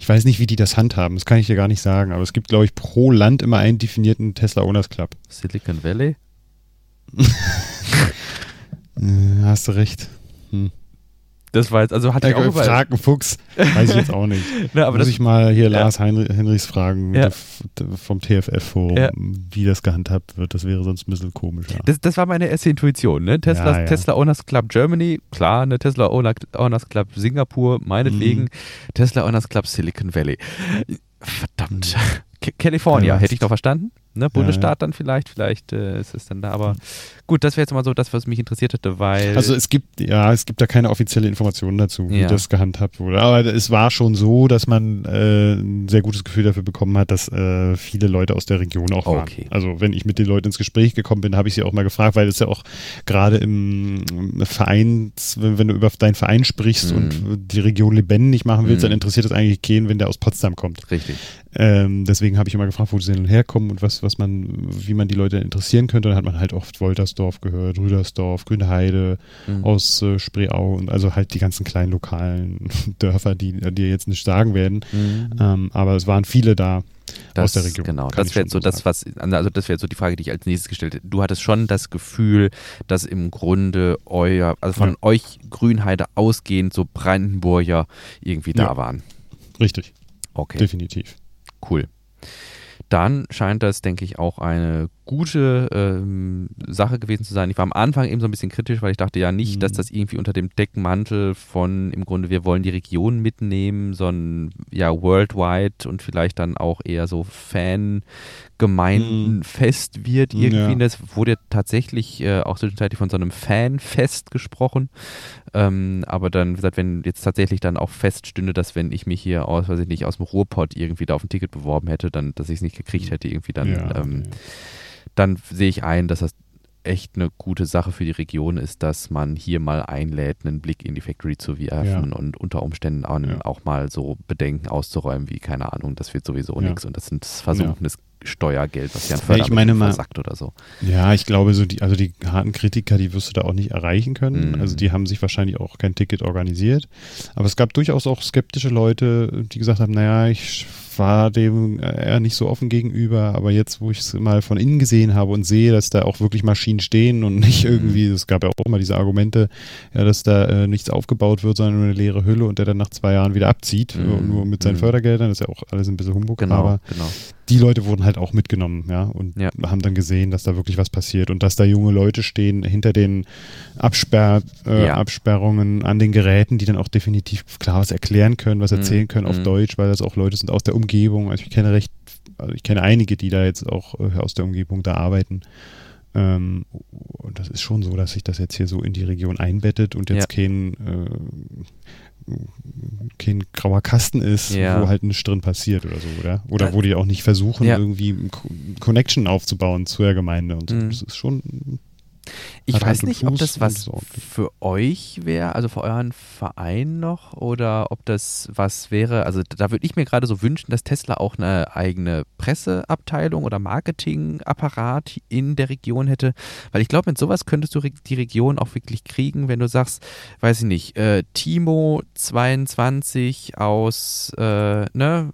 ich weiß nicht, wie die das handhaben, das kann ich dir gar nicht sagen, aber es gibt, glaube ich, pro Land immer einen definierten Tesla Owners Club. Silicon Valley? <laughs> Äh, hast du recht. Hm. Das war jetzt, also hatte ich auch Frag Fuchs, weiß ich jetzt auch nicht. <laughs> Na, aber Muss ich mal hier ja. Lars Henrichs fragen ja. vom TFF-Forum, ja. wie das gehandhabt wird. Das wäre sonst ein bisschen komisch. Das, das, war meine erste Intuition. Ne? Tesla, Tesla Owners Club Germany, klar, ne? Tesla Owners Club Singapur, meinetwegen. Mhm. Tesla Owners Club Silicon Valley. Verdammt. Mhm. California, hätte ich doch verstanden ne, Bundesstaat ja, dann vielleicht, vielleicht äh, ist es dann da, aber gut, das wäre jetzt mal so das, was mich interessiert hätte, weil. Also es gibt, ja, es gibt da keine offizielle Information dazu, wie ja. das gehandhabt wurde. Aber es war schon so, dass man äh, ein sehr gutes Gefühl dafür bekommen hat, dass äh, viele Leute aus der Region auch waren. Okay. Also wenn ich mit den Leuten ins Gespräch gekommen bin, habe ich sie auch mal gefragt, weil es ja auch gerade im Vereins, wenn, wenn, du über deinen Verein sprichst mhm. und die Region lebendig machen willst, mhm. dann interessiert es eigentlich keinen, wenn der aus Potsdam kommt. Richtig. Ähm, deswegen habe ich immer gefragt, wo sie denn herkommen und was, was man, wie man die Leute interessieren könnte. dann hat man halt oft Woltersdorf gehört, Rüdersdorf, Grünheide, mhm. aus äh, Spreeau und also halt die ganzen kleinen lokalen <laughs> Dörfer, die dir jetzt nicht sagen werden. Mhm. Ähm, aber es waren viele da. Das, aus der Region. Genau, das wäre so das, was, also das wäre so die Frage, die ich als nächstes gestellt hätte. Du hattest schon das Gefühl, dass im Grunde euer, also von ja. euch Grünheide ausgehend so Brandenburger irgendwie ja. da waren. Richtig. Okay. Definitiv. Cool. Dann scheint das, denke ich, auch eine gute ähm, Sache gewesen zu sein. Ich war am Anfang eben so ein bisschen kritisch, weil ich dachte ja nicht, mhm. dass das irgendwie unter dem Deckmantel von im Grunde wir wollen die Region mitnehmen, sondern ja worldwide und vielleicht dann auch eher so Fan Gemeindenfest wird irgendwie. Ja. Das wurde tatsächlich äh, auch zwischenzeitlich von so einem Fanfest gesprochen. Ähm, aber dann, wie gesagt, wenn jetzt tatsächlich dann auch feststünde, dass wenn ich mich hier aus, weiß ich nicht, aus dem Ruhrpott irgendwie da auf ein Ticket beworben hätte, dann, dass ich es nicht gekriegt hätte, irgendwie dann, ja, ähm, ja. dann sehe ich ein, dass das echt eine gute Sache für die Region ist, dass man hier mal einlädt, einen Blick in die Factory zu werfen ja. und unter Umständen auch, ja. auch, mal so Bedenken auszuräumen, wie, keine Ahnung, das wird sowieso ja. nichts und das sind versunkenes Steuergeld, was ja ein Fördermittel ich meine mal, versackt oder so. Ja, ich glaube, so die, also die harten Kritiker, die wirst du da auch nicht erreichen können. Mhm. Also die haben sich wahrscheinlich auch kein Ticket organisiert. Aber es gab durchaus auch skeptische Leute, die gesagt haben, naja, ich war dem eher nicht so offen gegenüber, aber jetzt, wo ich es mal von innen gesehen habe und sehe, dass da auch wirklich Maschinen stehen und <laughs> nicht mhm. irgendwie, es gab ja auch immer diese Argumente, ja, dass da äh, nichts aufgebaut wird, sondern nur eine leere Hülle und der dann nach zwei Jahren wieder abzieht, mhm. nur mit seinen mhm. Fördergeldern, das ist ja auch alles ein bisschen Humbug, genau, aber genau. die Leute wurden halt auch mitgenommen, ja, und ja. haben dann gesehen, dass da wirklich was passiert und dass da junge Leute stehen hinter den Absperr, äh, ja. Absperrungen an den Geräten, die dann auch definitiv klar was erklären können, was mhm. erzählen können auf mhm. Deutsch, weil das auch Leute sind aus der Umgebung Umgebung. Also ich kenne recht, also ich kenne einige, die da jetzt auch äh, aus der Umgebung da arbeiten. Ähm, und das ist schon so, dass sich das jetzt hier so in die Region einbettet und jetzt ja. kein, äh, kein grauer Kasten ist, ja. wo halt nichts drin passiert oder so, oder? Oder wo die auch nicht versuchen, ja. irgendwie Connection aufzubauen zu der Gemeinde und so. Mhm. Das ist schon Ich weiß nicht, ob das was für euch wäre, also für euren Verein noch, oder ob das was wäre. Also da würde ich mir gerade so wünschen, dass Tesla auch eine eigene Presseabteilung oder Marketingapparat in der Region hätte, weil ich glaube, mit sowas könntest du die Region auch wirklich kriegen, wenn du sagst, weiß ich nicht, äh, Timo 22 aus, äh, ne,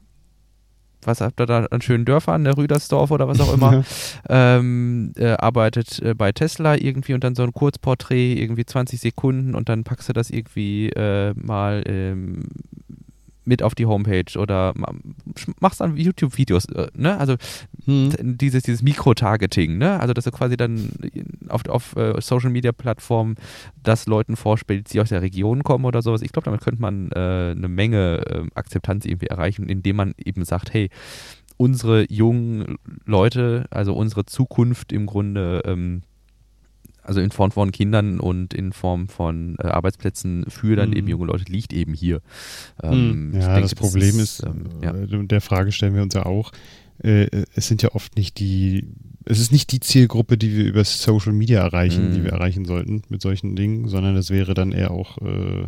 was habt ihr da an schönen Dörfern, der Rüdersdorf oder was auch immer, <laughs> ähm, äh, arbeitet äh, bei Tesla irgendwie und dann so ein Kurzporträt, irgendwie 20 Sekunden und dann packst du das irgendwie äh, mal ähm, mit auf die Homepage oder machst dann YouTube-Videos, äh, ne? Also hm. dieses, dieses Mikro-Targeting, ne? Also dass du quasi dann auf, auf uh, Social-Media-Plattformen das Leuten vorspielst, die aus der Region kommen oder sowas. Ich glaube, damit könnte man äh, eine Menge äh, Akzeptanz irgendwie erreichen, indem man eben sagt, hey, unsere jungen Leute, also unsere Zukunft im Grunde ähm, also in Form von Kindern und in Form von äh, Arbeitsplätzen für dann mhm. eben junge Leute liegt eben hier. Ähm, ja, denke, das Problem das ist, ist ähm, ja. Äh, der Frage stellen wir uns ja auch, äh, es sind ja oft nicht die, es ist nicht die Zielgruppe, die wir über Social Media erreichen, mhm. die wir erreichen sollten mit solchen Dingen, sondern es wäre dann eher auch äh,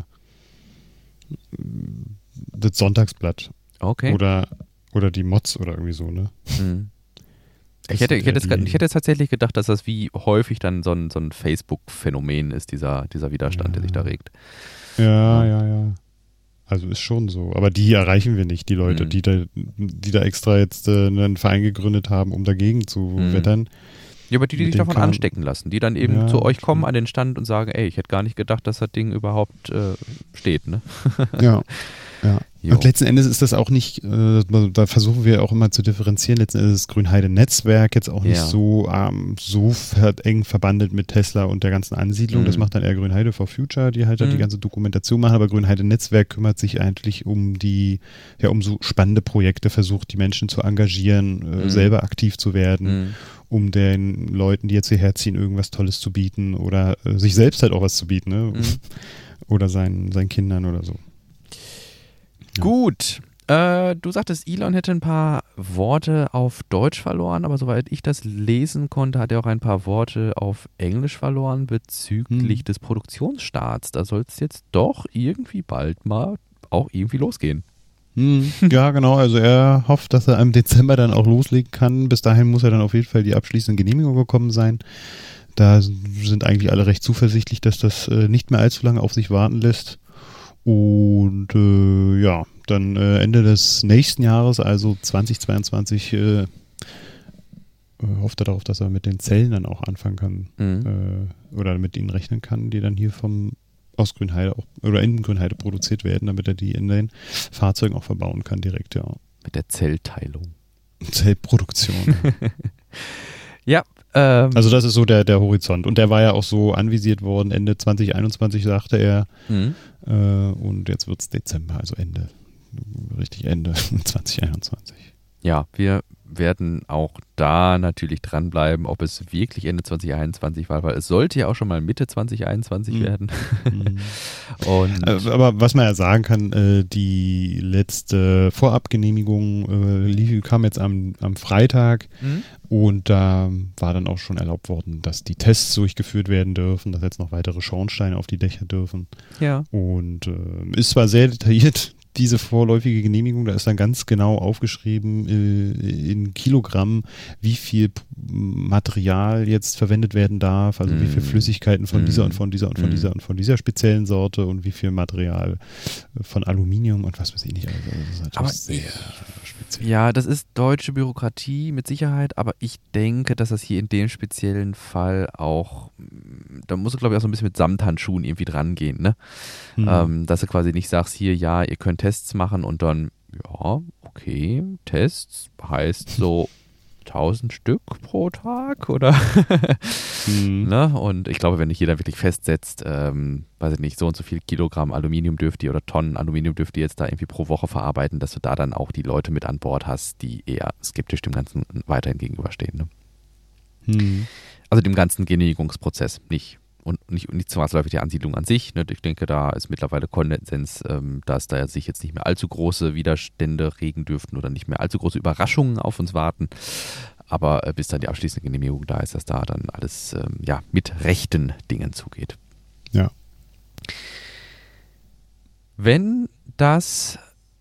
das Sonntagsblatt. Okay. Oder, oder die Mods oder irgendwie so, ne? Mhm. Ich hätte, ich, hätte jetzt, ich hätte jetzt tatsächlich gedacht, dass das wie häufig dann so ein, so ein Facebook-Phänomen ist, dieser, dieser Widerstand, ja. der sich da regt. Ja, ja, ja. Also ist schon so. Aber die erreichen wir nicht, die Leute, mhm. die, da, die da extra jetzt äh, einen Verein gegründet haben, um dagegen zu mhm. wettern. Ja, aber die, die sich davon anstecken lassen, die dann eben ja, zu euch kommen an den Stand und sagen, ey, ich hätte gar nicht gedacht, dass das Ding überhaupt äh, steht, ne? ja. <laughs> Ja. Jo. Und letzten Endes ist das auch nicht, äh, da versuchen wir auch immer zu differenzieren. Letzten Endes ist das Grünheide-Netzwerk jetzt auch nicht ja. so, ähm, so eng verbandelt mit Tesla und der ganzen Ansiedlung. Mhm. Das macht dann eher Grünheide for Future, die halt mhm. die ganze Dokumentation machen. Aber Grünheide-Netzwerk kümmert sich eigentlich um die, ja, um so spannende Projekte, versucht die Menschen zu engagieren, äh, mhm. selber aktiv zu werden, mhm. um den Leuten, die jetzt hierher ziehen, irgendwas Tolles zu bieten oder äh, sich selbst halt auch was zu bieten, ne? Mhm. <laughs> Oder seinen, seinen Kindern oder so. Gut. Äh, du sagtest, Elon hätte ein paar Worte auf Deutsch verloren, aber soweit ich das lesen konnte, hat er auch ein paar Worte auf Englisch verloren bezüglich hm. des Produktionsstarts. Da soll es jetzt doch irgendwie bald mal auch irgendwie losgehen. Hm. Ja, genau. Also er hofft, dass er im Dezember dann auch loslegen kann. Bis dahin muss er dann auf jeden Fall die abschließende Genehmigung gekommen sein. Da sind eigentlich alle recht zuversichtlich, dass das äh, nicht mehr allzu lange auf sich warten lässt. Und äh, ja, dann äh, Ende des nächsten Jahres, also 2022, äh, äh, hofft er darauf, dass er mit den Zellen dann auch anfangen kann mhm. Äh, oder mit ihnen rechnen kann, die dann hier vom aus Grünheide auch, oder in Grünheide produziert werden, damit er die in den Fahrzeugen auch verbauen kann direkt, ja. Mit der Zellteilung. Zellproduktion. <laughs> ja, ähm, also das ist so der, der Horizont. Und der war ja auch so anvisiert worden, Ende 2021 sagte er. Mhm. Äh, und jetzt wird es Dezember, also Ende, richtig Ende <laughs> 2021. Ja, wir werden auch da natürlich dranbleiben, ob es wirklich Ende 2021 war, weil es sollte ja auch schon mal Mitte 2021 mhm. werden. Mhm. <laughs> Und äh, Aber was man ja sagen kann, äh, die letzte Vorabgenehmigung äh, kam jetzt am, am Freitag mhm. und da war dann auch schon erlaubt worden, dass die Tests durchgeführt werden dürfen, dass jetzt noch weitere Schornsteine auf die Dächer dürfen. Ja. Und äh, ist zwar sehr detailliert diese vorläufige Genehmigung, da ist dann ganz genau aufgeschrieben äh, in Kilogramm, wie viel Material jetzt verwendet werden darf, also mm. wie viel mm. Flüssigkeiten von mm. dieser und von dieser und von mm. dieser und von dieser speziellen Sorte und wie viel Material von Aluminium und was weiß ich nicht. Also das ist Aber sehr speziell. Ja, das ist deutsche Bürokratie mit Sicherheit, aber ich denke, dass das hier in dem speziellen Fall auch, da muss du glaube ich auch so ein bisschen mit Samthandschuhen irgendwie dran gehen, ne? Mm. Ähm, dass du quasi nicht sagst, hier, ja, ihr könnt Tests machen und dann, ja, okay, Tests heißt so <laughs> 1000 Stück pro Tag oder? mhm. <laughs> ne? Und ich glaube, wenn dich jeder wirklich festsetzt, ähm, weiß ich nicht, so und so viel Kilogramm Aluminium dürft ihr oder Tonnen Aluminium dürft ihr jetzt da irgendwie pro Woche verarbeiten, dass du da dann auch die Leute mit an Bord hast, die eher skeptisch dem Ganzen weiterhin gegenüberstehen. Ne? Mhm. Also dem ganzen Genehmigungsprozess, nicht und nicht, nicht zwangsläufig die Ansiedlung an sich. Ne? Ich denke, da ist mittlerweile Konsens, ähm, dass da sich jetzt nicht mehr allzu große Widerstände regen dürften oder nicht mehr allzu große Überraschungen auf uns warten. aber äh, bis dann die abschließende Genehmigung da ist, dass da dann alles ähm, ja, mit rechten Dingen zugeht. Ja. Wenn das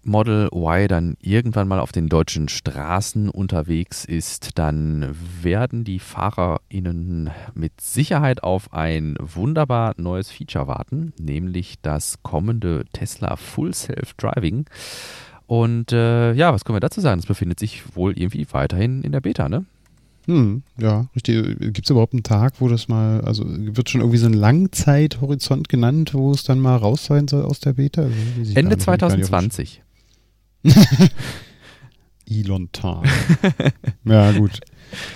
Model Y dann irgendwann mal auf den deutschen Straßen unterwegs ist, dann werden die FahrerInnen mit Sicherheit auf ein wunderbar neues Feature warten, nämlich das kommende Tesla Full Self Driving. Und äh, ja, was können wir dazu sagen? Es befindet sich wohl irgendwie weiterhin in der Beta, ne? Hm, ja, richtig. Gibt es überhaupt einen Tag, wo das mal, also wird schon irgendwie so ein Langzeithorizont genannt, wo es dann mal raus sein soll aus der Beta? Also, Ende 2020. <laughs> Elon Tarn. ja, gut.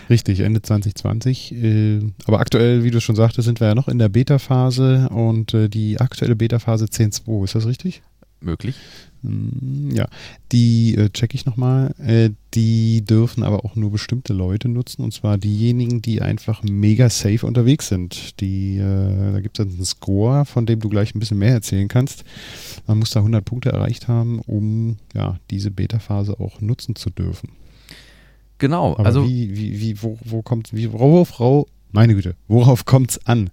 Richtig, Ende 2020. Äh, aber aktuell, wie du schon sagtest, sind wir ja noch in der Beta-Phase und äh, die aktuelle Beta-Phase 10.2, ist das richtig? Möglich. Hm, ja, die äh, checke ich nochmal. Äh, die dürfen aber auch nur bestimmte Leute nutzen und zwar diejenigen, die einfach mega safe unterwegs sind. Die, äh, da gibt es einen Score, von dem du gleich ein bisschen mehr erzählen kannst. Man muss da 100 Punkte erreicht haben, um ja, diese Beta-Phase auch nutzen zu dürfen. Genau, Aber also wie, wie, wie, wo, wo kommt, wie, worauf, Frau, meine Güte, worauf kommt es an?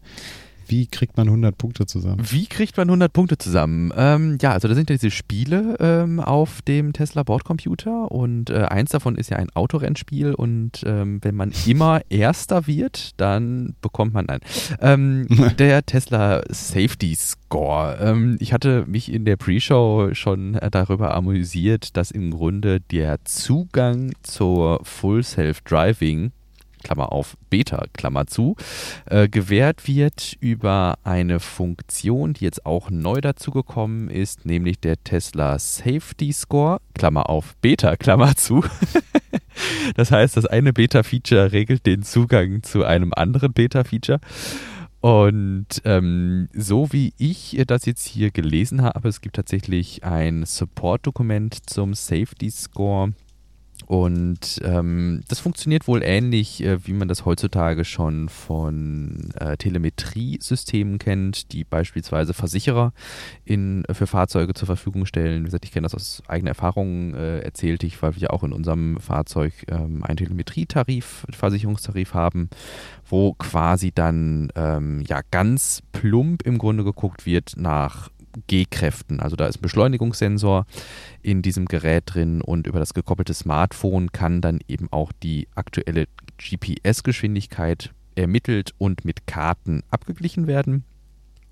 Wie kriegt man 100 Punkte zusammen? Wie kriegt man 100 Punkte zusammen? Ähm, ja, also da sind ja diese Spiele ähm, auf dem Tesla Bordcomputer und äh, eins davon ist ja ein Autorennspiel und ähm, wenn man immer <laughs> Erster wird, dann bekommt man ein. Ähm, <laughs> der Tesla Safety Score. Ähm, ich hatte mich in der Pre-Show schon äh, darüber amüsiert, dass im Grunde der Zugang zur Full Self-Driving Klammer auf Beta, Klammer zu, äh, gewährt wird über eine Funktion, die jetzt auch neu dazugekommen ist, nämlich der Tesla Safety Score, Klammer auf Beta, Klammer zu. <laughs> das heißt, das eine Beta-Feature regelt den Zugang zu einem anderen Beta-Feature. Und ähm, so wie ich das jetzt hier gelesen habe, es gibt tatsächlich ein Support-Dokument zum Safety Score und ähm, das funktioniert wohl ähnlich, äh, wie man das heutzutage schon von äh, Telemetriesystemen kennt, die beispielsweise Versicherer in, äh, für Fahrzeuge zur Verfügung stellen. Wie gesagt, ich kenne das aus eigener Erfahrung, äh, erzählte ich, weil wir auch in unserem Fahrzeug ähm, einen Telemetrietarif, Versicherungstarif haben, wo quasi dann ähm, ja ganz plump im Grunde geguckt wird nach G-Kräften. Also da ist ein Beschleunigungssensor in diesem Gerät drin und über das gekoppelte Smartphone kann dann eben auch die aktuelle GPS-Geschwindigkeit ermittelt und mit Karten abgeglichen werden.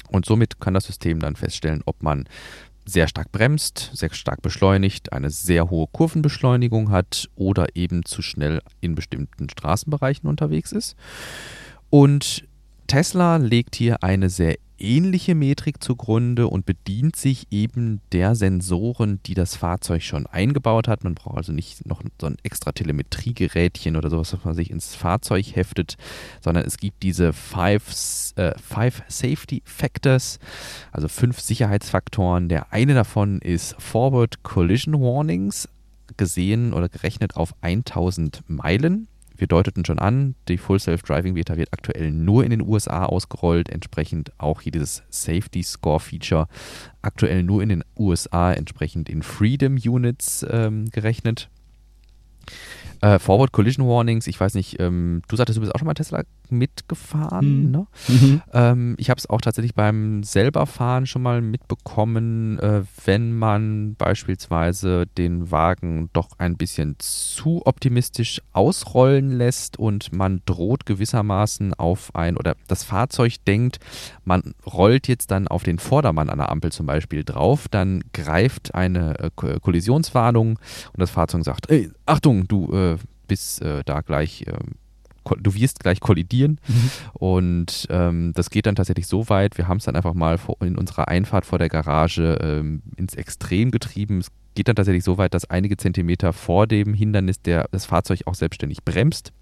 Und somit kann das System dann feststellen, ob man sehr stark bremst, sehr stark beschleunigt, eine sehr hohe Kurvenbeschleunigung hat oder eben zu schnell in bestimmten Straßenbereichen unterwegs ist. Und Tesla legt hier eine sehr ähnliche Metrik zugrunde und bedient sich eben der Sensoren, die das Fahrzeug schon eingebaut hat. Man braucht also nicht noch so ein extra Telemetriegerätchen oder sowas, was man sich ins Fahrzeug heftet, sondern es gibt diese Five, äh, five Safety Factors, also fünf Sicherheitsfaktoren. Der eine davon ist Forward Collision Warnings, gesehen oder gerechnet auf 1000 Meilen wir deuteten schon an, die Full Self-Driving Beta wird aktuell nur in den USA ausgerollt, entsprechend auch hier dieses Safety Score Feature aktuell nur in den USA, entsprechend in Freedom Units ähm, gerechnet. Äh, Forward Collision Warnings, ich weiß nicht, ähm, du sagtest, du bist auch schon mal Tesla mitgefahren. Mhm. Ne? Mhm. Ähm, ich habe es auch tatsächlich beim selberfahren schon mal mitbekommen, äh, wenn man beispielsweise den Wagen doch ein bisschen zu optimistisch ausrollen lässt und man droht gewissermaßen auf ein oder das Fahrzeug denkt, man rollt jetzt dann auf den Vordermann an der Ampel zum Beispiel drauf, dann greift eine äh, Kollisionswarnung und das Fahrzeug sagt, ey, Achtung, du äh, bist äh, da gleich ähm, du wirst gleich kollidieren. Mhm. Und ähm, das geht dann tatsächlich so weit. Wir haben es dann einfach mal in unserer Einfahrt vor der Garage ähm, ins Extrem getrieben. Es geht dann tatsächlich so weit, dass einige Zentimeter vor dem Hindernis der, das Fahrzeug auch selbstständig bremst.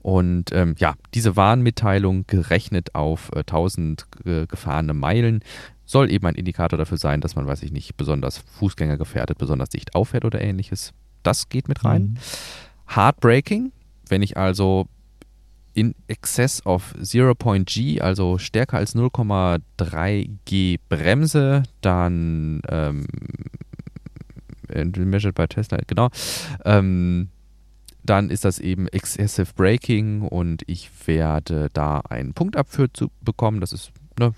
Und ähm, ja, diese Warnmitteilung gerechnet auf äh, 1000 äh, gefahrene Meilen soll eben ein Indikator dafür sein, dass man, weiß ich nicht, besonders Fußgänger gefährdet, besonders dicht auffährt oder ähnliches. Das geht mit rein. Mhm. Heartbreaking, wenn ich also in excess of 0.g, also stärker als 0,3 G bremse, dann ähm, measured by Tesla, genau, ähm, dann ist das eben Excessive Braking und ich werde da einen Punkt abführt zu bekommen. Das ist, ne,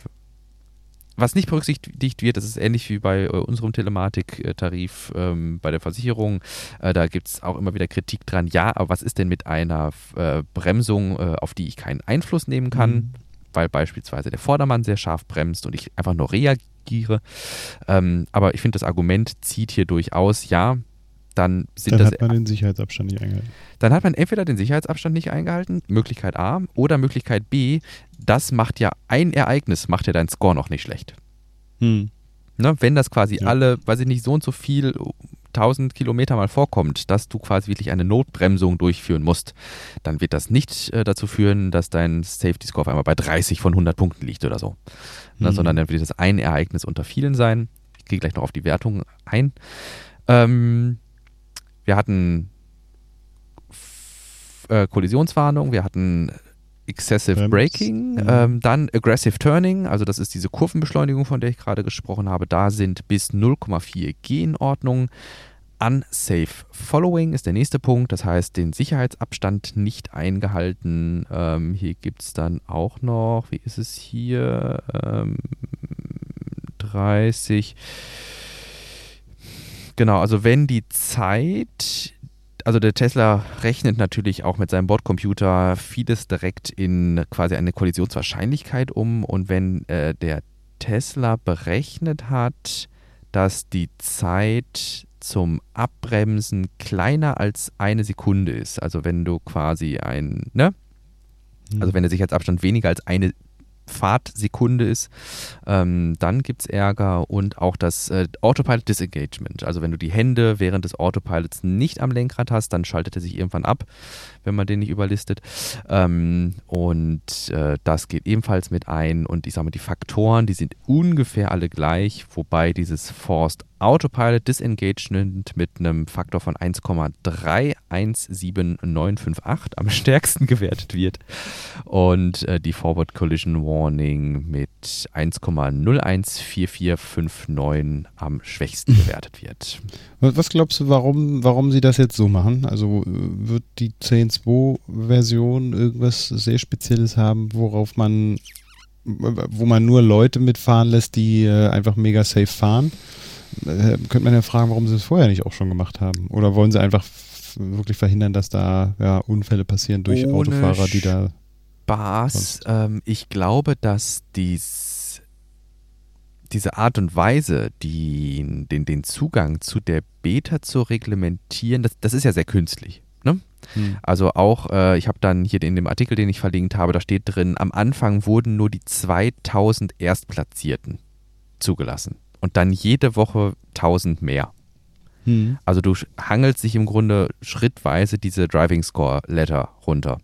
was nicht berücksichtigt wird, das ist ähnlich wie bei äh, unserem Telematiktarif ähm, bei der Versicherung. Äh, da gibt es auch immer wieder Kritik dran. Ja, aber was ist denn mit einer äh, Bremsung, äh, auf die ich keinen Einfluss nehmen kann? Mhm. Weil beispielsweise der Vordermann sehr scharf bremst und ich einfach nur reagiere. Ähm, aber ich finde, das Argument zieht hier durchaus, ja, dann sind dann das. hat man den Sicherheitsabstand nicht eingehalten. Dann hat man entweder den Sicherheitsabstand nicht eingehalten, Möglichkeit A, oder Möglichkeit B, das macht ja ein Ereignis, macht ja deinen Score noch nicht schlecht. Hm. Ne, wenn das quasi ja. alle, weiß ich nicht, so und so viel 1000 Kilometer mal vorkommt, dass du quasi wirklich eine Notbremsung durchführen musst, dann wird das nicht äh, dazu führen, dass dein Safety Score auf einmal bei 30 von 100 Punkten liegt oder so. Ne, mhm. Sondern dann wird das ein Ereignis unter vielen sein. Ich gehe gleich noch auf die Wertung ein. Ähm, wir hatten äh, Kollisionswarnung, wir hatten Excessive Braking, mhm. ähm, dann Aggressive Turning, also das ist diese Kurvenbeschleunigung, von der ich gerade gesprochen habe. Da sind bis 0,4 G in Ordnung. Unsafe Following ist der nächste Punkt, das heißt den Sicherheitsabstand nicht eingehalten. Ähm, hier gibt es dann auch noch, wie ist es hier? Ähm, 30. Genau, also wenn die Zeit also der Tesla rechnet natürlich auch mit seinem Bordcomputer vieles direkt in quasi eine Kollisionswahrscheinlichkeit um. Und wenn äh, der Tesla berechnet hat, dass die Zeit zum Abbremsen kleiner als eine Sekunde ist, also wenn du quasi ein, ne? Also mhm. wenn der Sicherheitsabstand weniger als eine Fahrtsekunde ist, ähm, dann gibt es Ärger und auch das äh, Autopilot Disengagement. Also wenn du die Hände während des Autopilots nicht am Lenkrad hast, dann schaltet er sich irgendwann ab, wenn man den nicht überlistet. Ähm, und äh, das geht ebenfalls mit ein. Und ich sage mal, die Faktoren, die sind ungefähr alle gleich, wobei dieses Forced Autopilot Disengagement mit einem Faktor von 1,317958 am <laughs> stärksten gewertet wird und äh, die Forward Collision Warning mit 1,014459 am schwächsten <laughs> gewertet wird. Was glaubst du, warum, warum sie das jetzt so machen? Also äh, wird die 10.2-Version irgendwas sehr Spezielles haben, worauf man, wo man nur Leute mitfahren lässt, die äh, einfach mega safe fahren? Äh, könnte man ja fragen, warum sie es vorher nicht auch schon gemacht haben. Oder wollen sie einfach wirklich verhindern, dass da ja, Unfälle passieren durch Ohne Autofahrer, die da. Spaß. Ähm, ich glaube, dass dies, diese Art und Weise, die, den, den Zugang zu der Beta zu reglementieren, das, das ist ja sehr künstlich. Hm. Also auch, äh, ich habe dann hier in dem Artikel, den ich verlinkt habe, da steht drin, am Anfang wurden nur die 2000 Erstplatzierten zugelassen und dann jede Woche 1000 mehr. Mhm. Also du hangelst dich im Grunde schrittweise diese Driving Score Letter runter.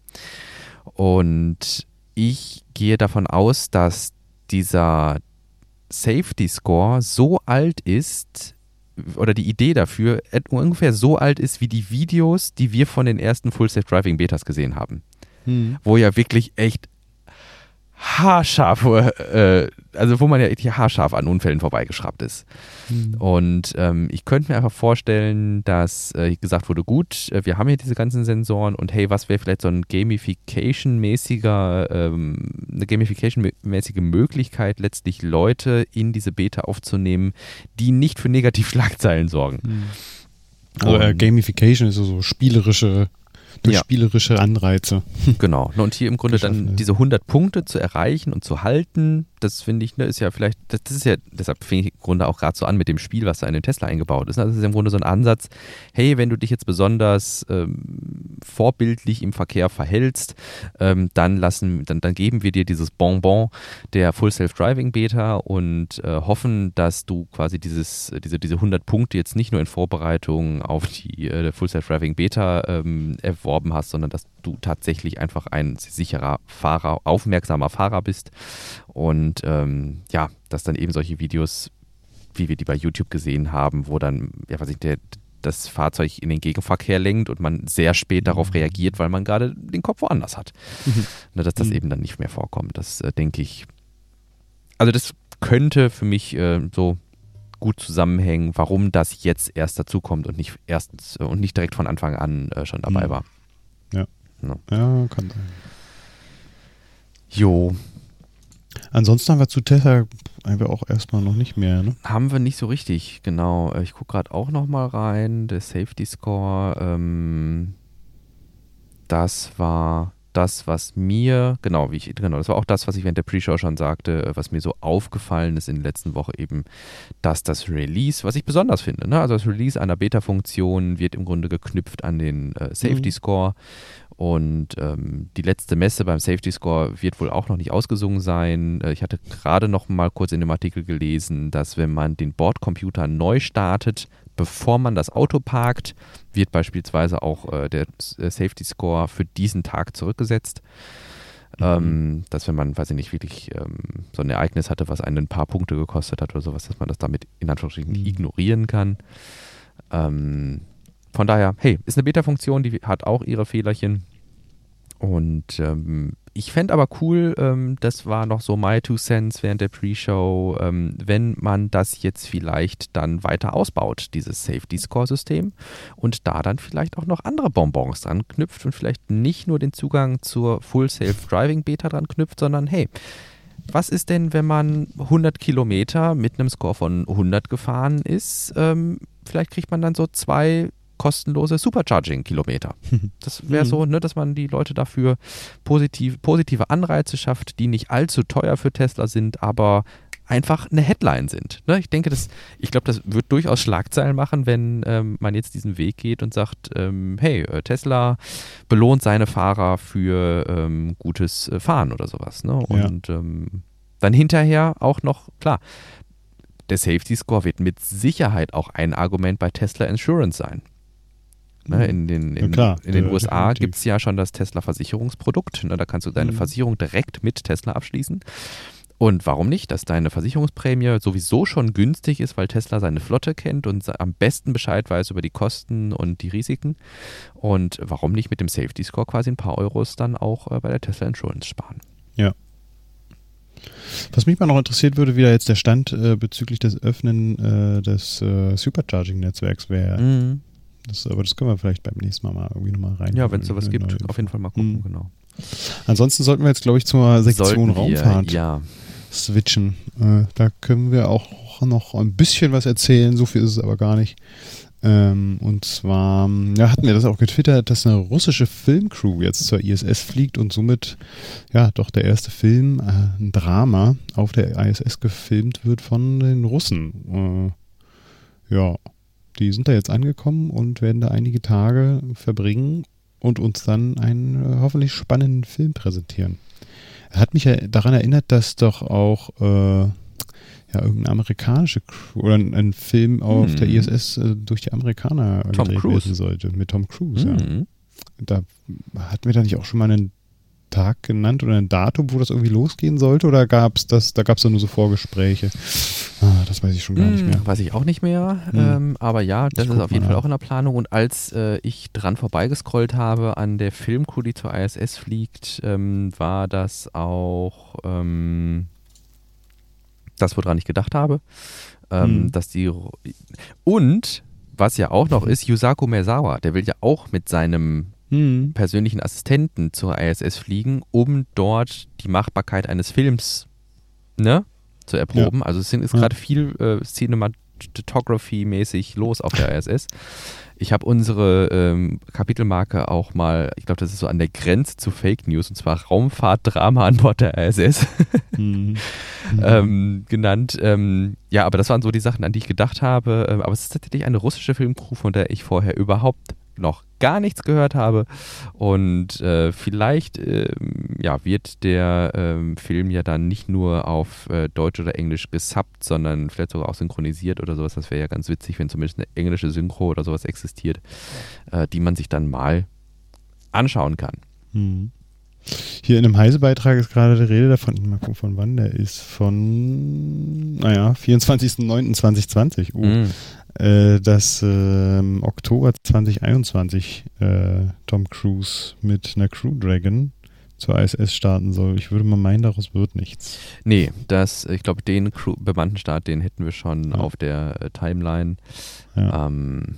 Und ich gehe davon aus, dass dieser Safety Score so alt ist, oder die Idee dafür ungefähr so alt ist wie die Videos, die wir von den ersten Full Safe Driving Betas gesehen haben. Hm. Wo ja wirklich echt haarscharf, äh, also wo man ja hier haarscharf an Unfällen vorbeigeschraubt ist. Mhm. Und ähm, ich könnte mir einfach vorstellen, dass äh, gesagt wurde, gut, äh, wir haben hier diese ganzen Sensoren und hey, was wäre vielleicht so ein Gamification-mäßiger, ähm, eine Gamification-mäßige Möglichkeit, letztlich Leute in diese Beta aufzunehmen, die nicht für Negativschlagzeilen sorgen. Mhm. Also äh, Gamification ist so spielerische durch ja. spielerische Anreize. <laughs> Genau. Und hier im Grunde dann diese 100 Punkte zu erreichen und zu halten, das finde ich, ne, ist ja vielleicht, das, das ist ja, deshalb fing ich im Grunde auch gerade so an mit dem Spiel, was da in dem Tesla eingebaut ist. Das ist im Grunde so ein Ansatz, hey, wenn du dich jetzt besonders ähm, vorbildlich im Verkehr verhältst, ähm, dann lassen, dann, dann geben wir dir dieses Bonbon der Full Self-Driving Beta und äh, hoffen, dass du quasi dieses, diese, diese 100 Punkte jetzt nicht nur in Vorbereitung auf die äh, Full Self-Driving Beta ähm, erworben hast, sondern dass du tatsächlich einfach ein sicherer Fahrer, aufmerksamer Fahrer bist und ähm, ja, dass dann eben solche Videos, wie wir die bei YouTube gesehen haben, wo dann, ja, was ich, der, das Fahrzeug in den Gegenverkehr lenkt und man sehr spät mhm. darauf reagiert, weil man gerade den Kopf woanders hat. Mhm. Na, dass das mhm. eben dann nicht mehr vorkommt. Das äh, denke ich. Also das könnte für mich äh, so gut zusammenhängen, warum das jetzt erst dazukommt und nicht erst äh, und nicht direkt von Anfang an äh, schon dabei mhm. war. Ne? Ja, kann sein. Jo. Ansonsten haben wir zu Tesla einfach auch erstmal noch nicht mehr, ne? Haben wir nicht so richtig, genau. Ich gucke gerade auch noch mal rein. Der Safety Score, ähm, das war das, was mir, genau, wie ich, genau, das war auch das, was ich während der Pre-Show schon sagte, was mir so aufgefallen ist in der letzten Woche eben, dass das Release, was ich besonders finde, ne? also das Release einer Beta-Funktion wird im Grunde geknüpft an den äh, Safety mhm. Score und ähm, die letzte Messe beim Safety Score wird wohl auch noch nicht ausgesungen sein. Äh, ich hatte gerade noch mal kurz in dem Artikel gelesen, dass wenn man den Bordcomputer neu startet, bevor man das Auto parkt, wird beispielsweise auch äh, der äh, Safety Score für diesen Tag zurückgesetzt. Mhm. Ähm, dass wenn man, weiß ich nicht, wirklich ähm, so ein Ereignis hatte, was einen ein paar Punkte gekostet hat oder sowas, dass man das damit in Anführungsstrichen mhm. ignorieren kann. Ähm, von daher, hey, ist eine Beta-Funktion, die hat auch ihre Fehlerchen. Und ähm, ich fände aber cool, ähm, das war noch so my two cents während der Pre-Show, ähm, wenn man das jetzt vielleicht dann weiter ausbaut, dieses Safety-Score-System, und da dann vielleicht auch noch andere Bonbons dran knüpft und vielleicht nicht nur den Zugang zur Full Self-Driving Beta dran knüpft, sondern hey, was ist denn, wenn man 100 Kilometer mit einem Score von 100 gefahren ist? Ähm, vielleicht kriegt man dann so zwei kostenlose Supercharging-Kilometer. <laughs> Das wäre mhm. so, ne, dass man die Leute dafür positiv, positive Anreize schafft, die nicht allzu teuer für Tesla sind, aber einfach eine Headline sind. Ne? Ich denke, das, ich glaube, das wird durchaus Schlagzeilen machen, wenn ähm, man jetzt diesen Weg geht und sagt, ähm, hey, äh, Tesla belohnt seine Fahrer für ähm, gutes äh, Fahren oder sowas. Ne? Und ja. Ähm, dann hinterher auch noch, klar, der Safety Score wird mit Sicherheit auch ein Argument bei Tesla Insurance sein. Ne, in den, in, ja, in den USA gibt es ja schon das Tesla-Versicherungsprodukt. Ne, da kannst du deine mhm. Versicherung direkt mit Tesla abschließen. Und warum nicht, dass deine Versicherungsprämie sowieso schon günstig ist, weil Tesla seine Flotte kennt und am besten Bescheid weiß über die Kosten und die Risiken. Und warum nicht mit dem Safety Score quasi ein paar Euros dann auch äh, bei der Tesla Insurance sparen? Ja. Was mich mal noch interessiert würde, wie da jetzt der Stand äh, bezüglich des Öffnen äh, des äh, Supercharging-Netzwerks wäre. Mhm. Das, aber das können wir vielleicht beim nächsten Mal mal irgendwie nochmal rein. Ja, wenn es sowas gibt, auf jeden Fall mal gucken, mhm. genau. Ansonsten sollten wir jetzt, glaube ich, zur Sektion wir, Raumfahrt ja. switchen. Äh, da können wir auch noch ein bisschen was erzählen, so viel ist es aber gar nicht. Ähm, und zwar ja, hatten wir das auch getwittert, dass eine russische Filmcrew jetzt zur ISS fliegt und somit ja doch der erste Film, äh, ein Drama, auf der ISS gefilmt wird von den Russen. Äh, ja, die sind da jetzt angekommen und werden da einige Tage verbringen und uns dann einen äh, hoffentlich spannenden Film präsentieren. Er hat mich ja daran erinnert, dass doch auch äh, ja, irgendeine amerikanische Crew oder ein, ein Film auf hm. der ISS äh, durch die Amerikaner Tom gedreht Cruise. werden sollte. Mit Tom Cruise, hm. ja. Da hatten wir da nicht auch schon mal einen Tag genannt oder ein Datum, wo das irgendwie losgehen sollte? Oder gab es das, da gab es dann nur so Vorgespräche? Ah, das weiß ich schon gar nicht hm, mehr. Weiß ich auch nicht mehr. Hm. Ähm, aber ja, das ich ist auf jeden Fall auch in der Planung. Und als äh, ich dran vorbeigescrollt habe an der Filmcrew, die zur ISS fliegt, ähm, war das auch ähm, das, woran ich gedacht habe. Hm. Dass die und was ja auch noch ist, Yusaku Mezawa, der will ja auch mit seinem hm. persönlichen Assistenten zur ISS fliegen, um dort die Machbarkeit eines Films ne, zu erproben. Ja. Also es sind, ist gerade viel äh, Cinematography-mäßig los auf der ISS. Ich habe unsere ähm, Kapitelmarke auch mal, ich glaube, das ist so an der Grenze zu Fake News, und zwar Raumfahrtdrama an Bord der ISS <laughs> mhm. ähm, genannt. Ähm, ja, aber das waren so die Sachen, an die ich gedacht habe. Ähm, aber es ist tatsächlich eine russische Filmcrew, von der ich vorher überhaupt noch gar nichts gehört habe. Und äh, vielleicht äh, ja, wird der äh, Film ja dann nicht nur auf äh, Deutsch oder Englisch gesubbt, sondern vielleicht sogar auch synchronisiert oder sowas. Das wäre ja ganz witzig, wenn zumindest eine englische Synchro oder sowas existiert, äh, die man sich dann mal anschauen kann. Mhm. Hier in einem Heise-Beitrag ist gerade die Rede davon, mal gucken, von wann der ist, von, naja, 24.09.2020. Uh. Mm äh, dass äh, Oktober 2021 äh, Tom Cruise mit einer Crew Dragon zur ISS starten soll. Ich würde mal meinen, daraus wird nichts. Nee, das, ich glaube, den Crew bemannten Start, den hätten wir schon ja. auf der äh, Timeline. Ja. Ähm,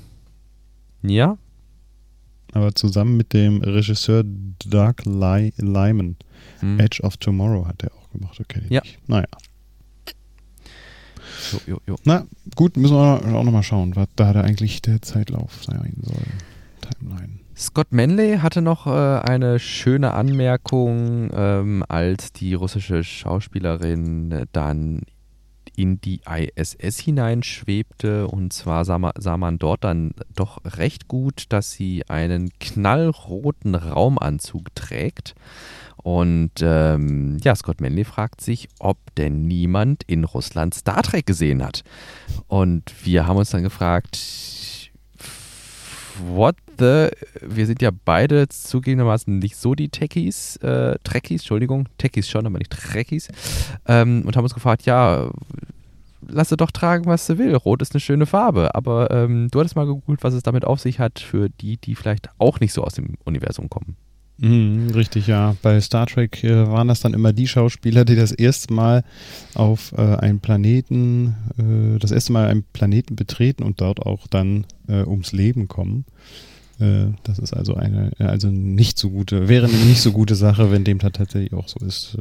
ja. Aber zusammen mit dem Regisseur Doug Ly Lyman. Hm. Edge of Tomorrow hat er auch gemacht, okay. Ja. Nicht. Naja. Jo, jo, jo. Na, gut, müssen wir auch nochmal schauen, was da, da eigentlich der Zeitlauf sein soll. Timeline. Scott Manley hatte noch äh, eine schöne Anmerkung, ähm, als die russische Schauspielerin dann in die ISS hineinschwebte. Und zwar sah man, sah man dort dann doch recht gut, dass sie einen knallroten Raumanzug trägt. Und ähm, ja, Scott Manley fragt sich, ob denn niemand in Russland Star Trek gesehen hat. Und wir haben uns dann gefragt, what the, wir sind ja beide zugegebenermaßen nicht so die Techies, äh, Trekkies, Entschuldigung, Techies schon, aber nicht Trekkies, ähm, und haben uns gefragt, ja, lasse doch tragen, was du will. Rot ist eine schöne Farbe, aber ähm, du hattest mal gegoogelt, was es damit auf sich hat für die, die vielleicht auch nicht so aus dem Universum kommen. Mhm, richtig, ja. Bei Star Trek äh, waren das dann immer die Schauspieler, die das erste Mal auf äh, einem Planeten, äh, das erste Mal einen Planeten betreten und dort auch dann äh, ums Leben kommen. Äh, das ist also eine, also nicht so gute, wäre eine nicht so gute Sache, wenn dem tatsächlich auch so ist.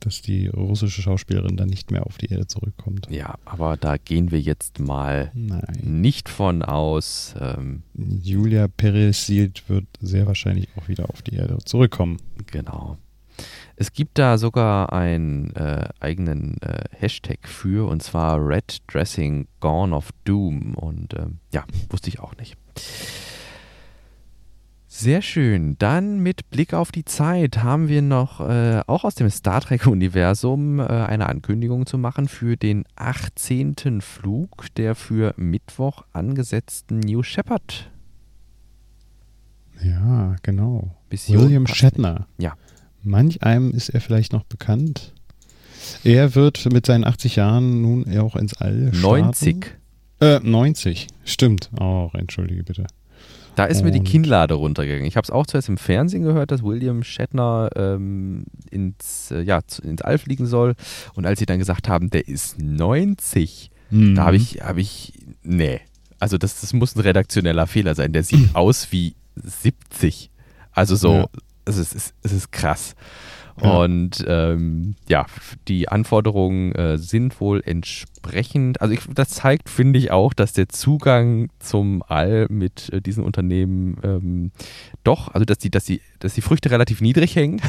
Dass die russische Schauspielerin dann nicht mehr auf die Erde zurückkommt. Ja, aber da gehen wir jetzt mal Nein. nicht von aus. Ähm, Julia Peresild wird sehr wahrscheinlich auch wieder auf die Erde zurückkommen. Genau. Es gibt da sogar einen äh, eigenen äh, Hashtag für, und zwar Red Dressing Gone of Doom. Und ähm, ja, wusste ich auch nicht. Sehr schön. Dann mit Blick auf die Zeit haben wir noch äh, auch aus dem Star Trek-Universum äh, eine Ankündigung zu machen für den 18. Flug der für Mittwoch angesetzten New Shepard. Ja, genau. Mission William Shatner. Ja. Manch einem ist er vielleicht noch bekannt. Er wird mit seinen 80 Jahren nun auch ins All starten. 90. Äh, 90. Stimmt. Auch, entschuldige bitte. Da ist mir die Kinnlade runtergegangen. Ich habe es auch zuerst im Fernsehen gehört, dass William Shatner ähm, ins, äh, ja, ins All fliegen soll. Und als sie dann gesagt haben, der ist 90, da habe ich, habe ich, nee. Also das, das muss ein redaktioneller Fehler sein. Der sieht <clears throat> aus wie 70. Also so, Ja. ist, es, ist, es ist krass. Ja. Und ähm, ja, die Anforderungen äh, sind wohl entsprechend. Also ich, das zeigt, finde ich auch, dass der Zugang zum All mit äh, diesen Unternehmen ähm, doch, also dass die, dass die, dass die Früchte relativ niedrig hängen.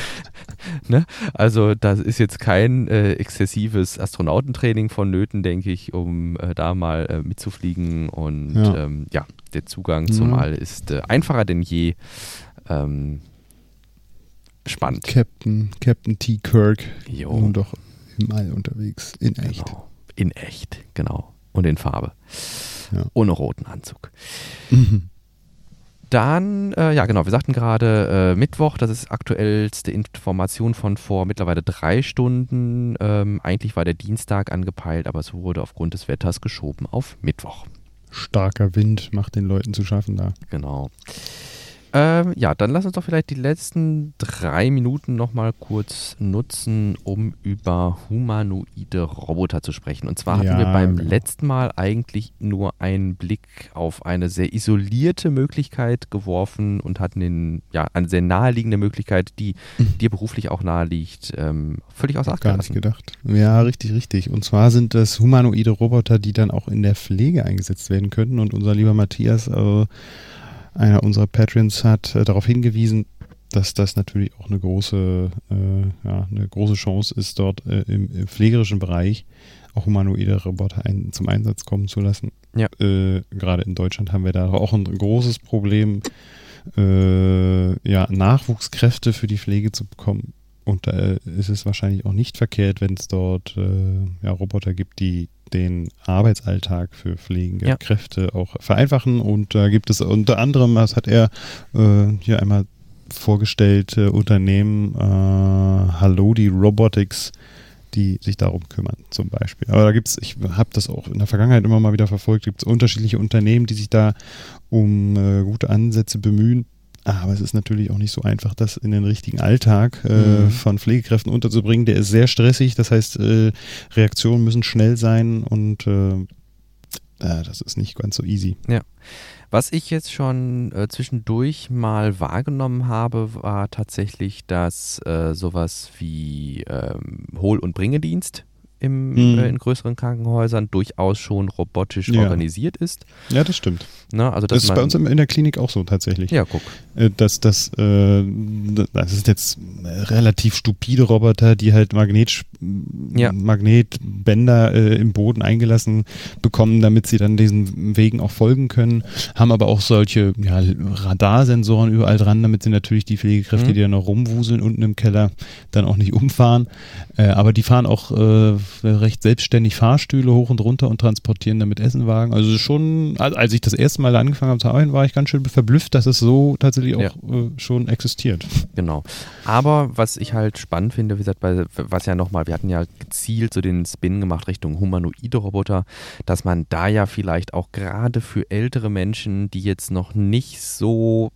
<laughs> ne? Also da ist jetzt kein äh, exzessives Astronautentraining vonnöten, denke ich, um äh, da mal äh, mitzufliegen. Und Ja. ähm, ja der Zugang zum Ja. All ist äh, einfacher denn je. Ähm, spannend. Captain, Captain T. Kirk. Jo. Nun doch im All unterwegs. In echt. Genau. In echt, genau. Und in Farbe. Ja. Ohne roten Anzug. Mhm. Dann, äh, ja genau, wir sagten gerade äh, Mittwoch, das ist aktuellste Information von vor mittlerweile drei Stunden. Ähm, eigentlich war der Dienstag angepeilt, aber es wurde aufgrund des Wetters geschoben auf Mittwoch. Starker Wind macht den Leuten zu schaffen da. Genau. Ähm, ja, dann lass uns doch vielleicht die letzten drei Minuten nochmal kurz nutzen, um über humanoide Roboter zu sprechen. Und zwar hatten Ja, wir beim genau. letzten Mal eigentlich nur einen Blick auf eine sehr isolierte Möglichkeit geworfen und hatten den, ja, eine sehr naheliegende Möglichkeit, die dir beruflich auch nahe liegt, ähm, völlig außer Acht Gar nicht gedacht. Ja, richtig, richtig. Und zwar sind das humanoide Roboter, die dann auch in der Pflege eingesetzt werden könnten. Und unser lieber Matthias, äh, einer unserer Patrons, hat äh, darauf hingewiesen, dass das natürlich auch eine große, äh, ja, eine große Chance ist, dort äh, im, im pflegerischen Bereich auch humanoide Roboter ein, zum Einsatz kommen zu lassen. Ja. Äh, Gerade in Deutschland haben wir da auch ein großes Problem, äh, ja, Nachwuchskräfte für die Pflege zu bekommen. Und da ist es wahrscheinlich auch nicht verkehrt, wenn es dort äh, ja, Roboter gibt, die den Arbeitsalltag für pflegende Ja. Kräfte auch vereinfachen. Und da gibt es unter anderem, das hat er äh, hier einmal vorgestellt, äh, Unternehmen, äh, Halodi Robotics, die sich darum kümmern, zum Beispiel. Aber da gibt es, ich habe das auch in der Vergangenheit immer mal wieder verfolgt, gibt es unterschiedliche Unternehmen, die sich da um äh, gute Ansätze bemühen. Aber es ist natürlich auch nicht so einfach, das in den richtigen Alltag äh, Mhm. von Pflegekräften unterzubringen. Der ist sehr stressig, das heißt, äh, Reaktionen müssen schnell sein und äh, das ist nicht ganz so easy. Ja. Was ich jetzt schon äh, zwischendurch mal wahrgenommen habe, war tatsächlich, dass äh, sowas wie ähm, Hol- und Bringedienst im, Mhm. äh, in größeren Krankenhäusern durchaus schon robotisch Ja. organisiert ist. Ja, das stimmt. Ne? Also, Das ist bei uns in in der Klinik auch so tatsächlich. ja, guck. Äh, dass das, äh, das ist jetzt relativ stupide Roboter, die halt Magnet, Ja. Magnetbänder äh, im Boden eingelassen bekommen, damit sie dann diesen Wegen auch folgen können, haben aber auch solche ja, Radarsensoren überall dran, damit sie natürlich die Pflegekräfte, Mhm. die da noch rumwuseln unten im Keller, dann auch nicht umfahren. Äh, aber die fahren auch äh, recht selbstständig Fahrstühle hoch und runter und transportieren damit Essenwagen. Also schon, als als ich das erste Mal angefangen habe zu arbeiten, war ich ganz schön verblüfft, dass es so tatsächlich auch Ja. äh, schon existiert. Genau. Aber was ich halt spannend finde, wie gesagt, bei, was ja nochmal, wir hatten ja gezielt so den Spin gemacht Richtung humanoide Roboter, dass man da ja vielleicht auch gerade für ältere Menschen, die jetzt noch nicht so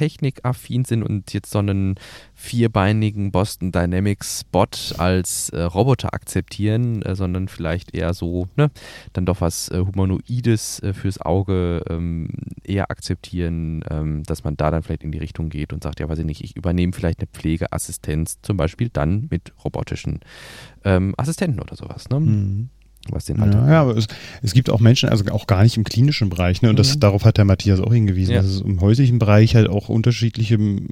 technikaffin sind und jetzt so einen vierbeinigen Boston Dynamics Bot als äh, Roboter akzeptieren, äh, sondern vielleicht eher so, ne, dann doch was äh, Humanoides äh, fürs Auge ähm, eher akzeptieren, ähm, dass man da dann vielleicht in die Richtung geht und sagt, ja, weiß ich nicht, ich übernehme vielleicht eine Pflegeassistenz, zum Beispiel dann mit robotischen ähm, Assistenten oder sowas, ne? Was den Alltag. Ja, ja, aber es, es gibt auch Menschen, also auch gar nicht im klinischen Bereich, ne? Und das, Mhm. darauf hat der Matthias auch hingewiesen, Ja. dass es im häuslichen Bereich halt auch unterschiedliche m,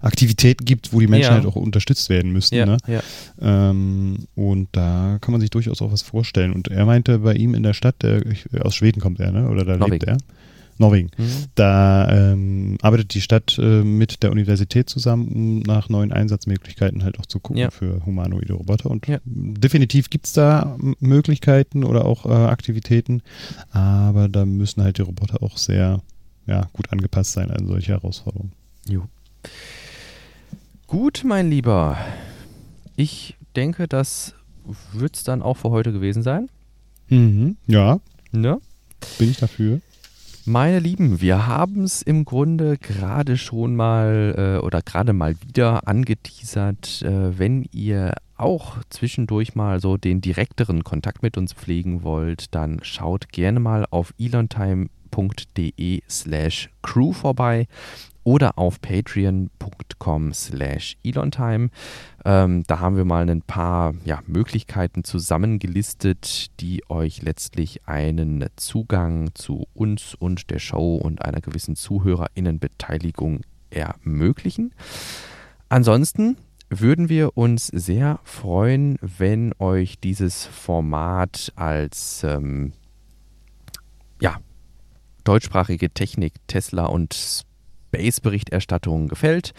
Aktivitäten gibt, wo die Menschen Ja. halt auch unterstützt werden müssten. ja, Ne? ja. Ähm, und da kann man sich durchaus auch was vorstellen. Und er meinte bei ihm in der Stadt, der, ich, aus Schweden kommt er, ne? Oder da lebt Norwegen. er. Norwegen. Mhm. Da ähm, arbeitet die Stadt äh, mit der Universität zusammen, um nach neuen Einsatzmöglichkeiten halt auch zu gucken Ja. für humanoide Roboter. Und Ja. definitiv gibt es da Möglichkeiten oder auch äh, Aktivitäten, aber da müssen halt die Roboter auch sehr ja, gut angepasst sein an solche Herausforderungen. Jo. Gut, mein Lieber. Ich denke, das wird es dann auch für heute gewesen sein. Ja, Ne? bin ich dafür. Meine Lieben, wir haben es im Grunde gerade schon mal äh, oder gerade mal wieder angeteasert, äh, wenn ihr auch zwischendurch mal so den direkteren Kontakt mit uns pflegen wollt, dann schaut gerne mal auf elontime.de slash crew vorbei oder auf patreon.com slash elontime. Ähm, da haben wir mal ein paar ja, Möglichkeiten zusammengelistet, die euch letztlich einen Zugang zu uns und der Show und einer gewissen Zuhörerinnenbeteiligung ermöglichen. Ansonsten würden wir uns sehr freuen, wenn euch dieses Format als ähm, ja, deutschsprachige Technik, Tesla und Space-Berichterstattung gefällt.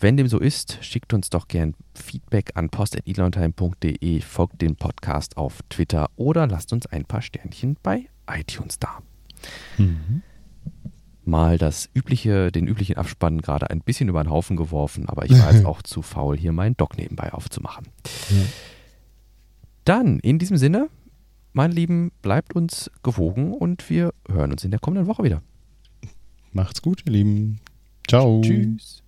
Wenn dem so ist, schickt uns doch gern Feedback an post.elontime.de, folgt dem Podcast auf Twitter oder lasst uns ein paar Sternchen bei iTunes da. Mhm. Mal das übliche, den üblichen Abspann gerade ein bisschen über den Haufen geworfen, aber ich war jetzt <laughs> auch zu faul, hier meinen Doc nebenbei aufzumachen. Ja. Dann, in diesem Sinne, meine Lieben, bleibt uns gewogen und wir hören uns in der kommenden Woche wieder. Macht's gut, ihr Lieben. Ciao. Tschüss.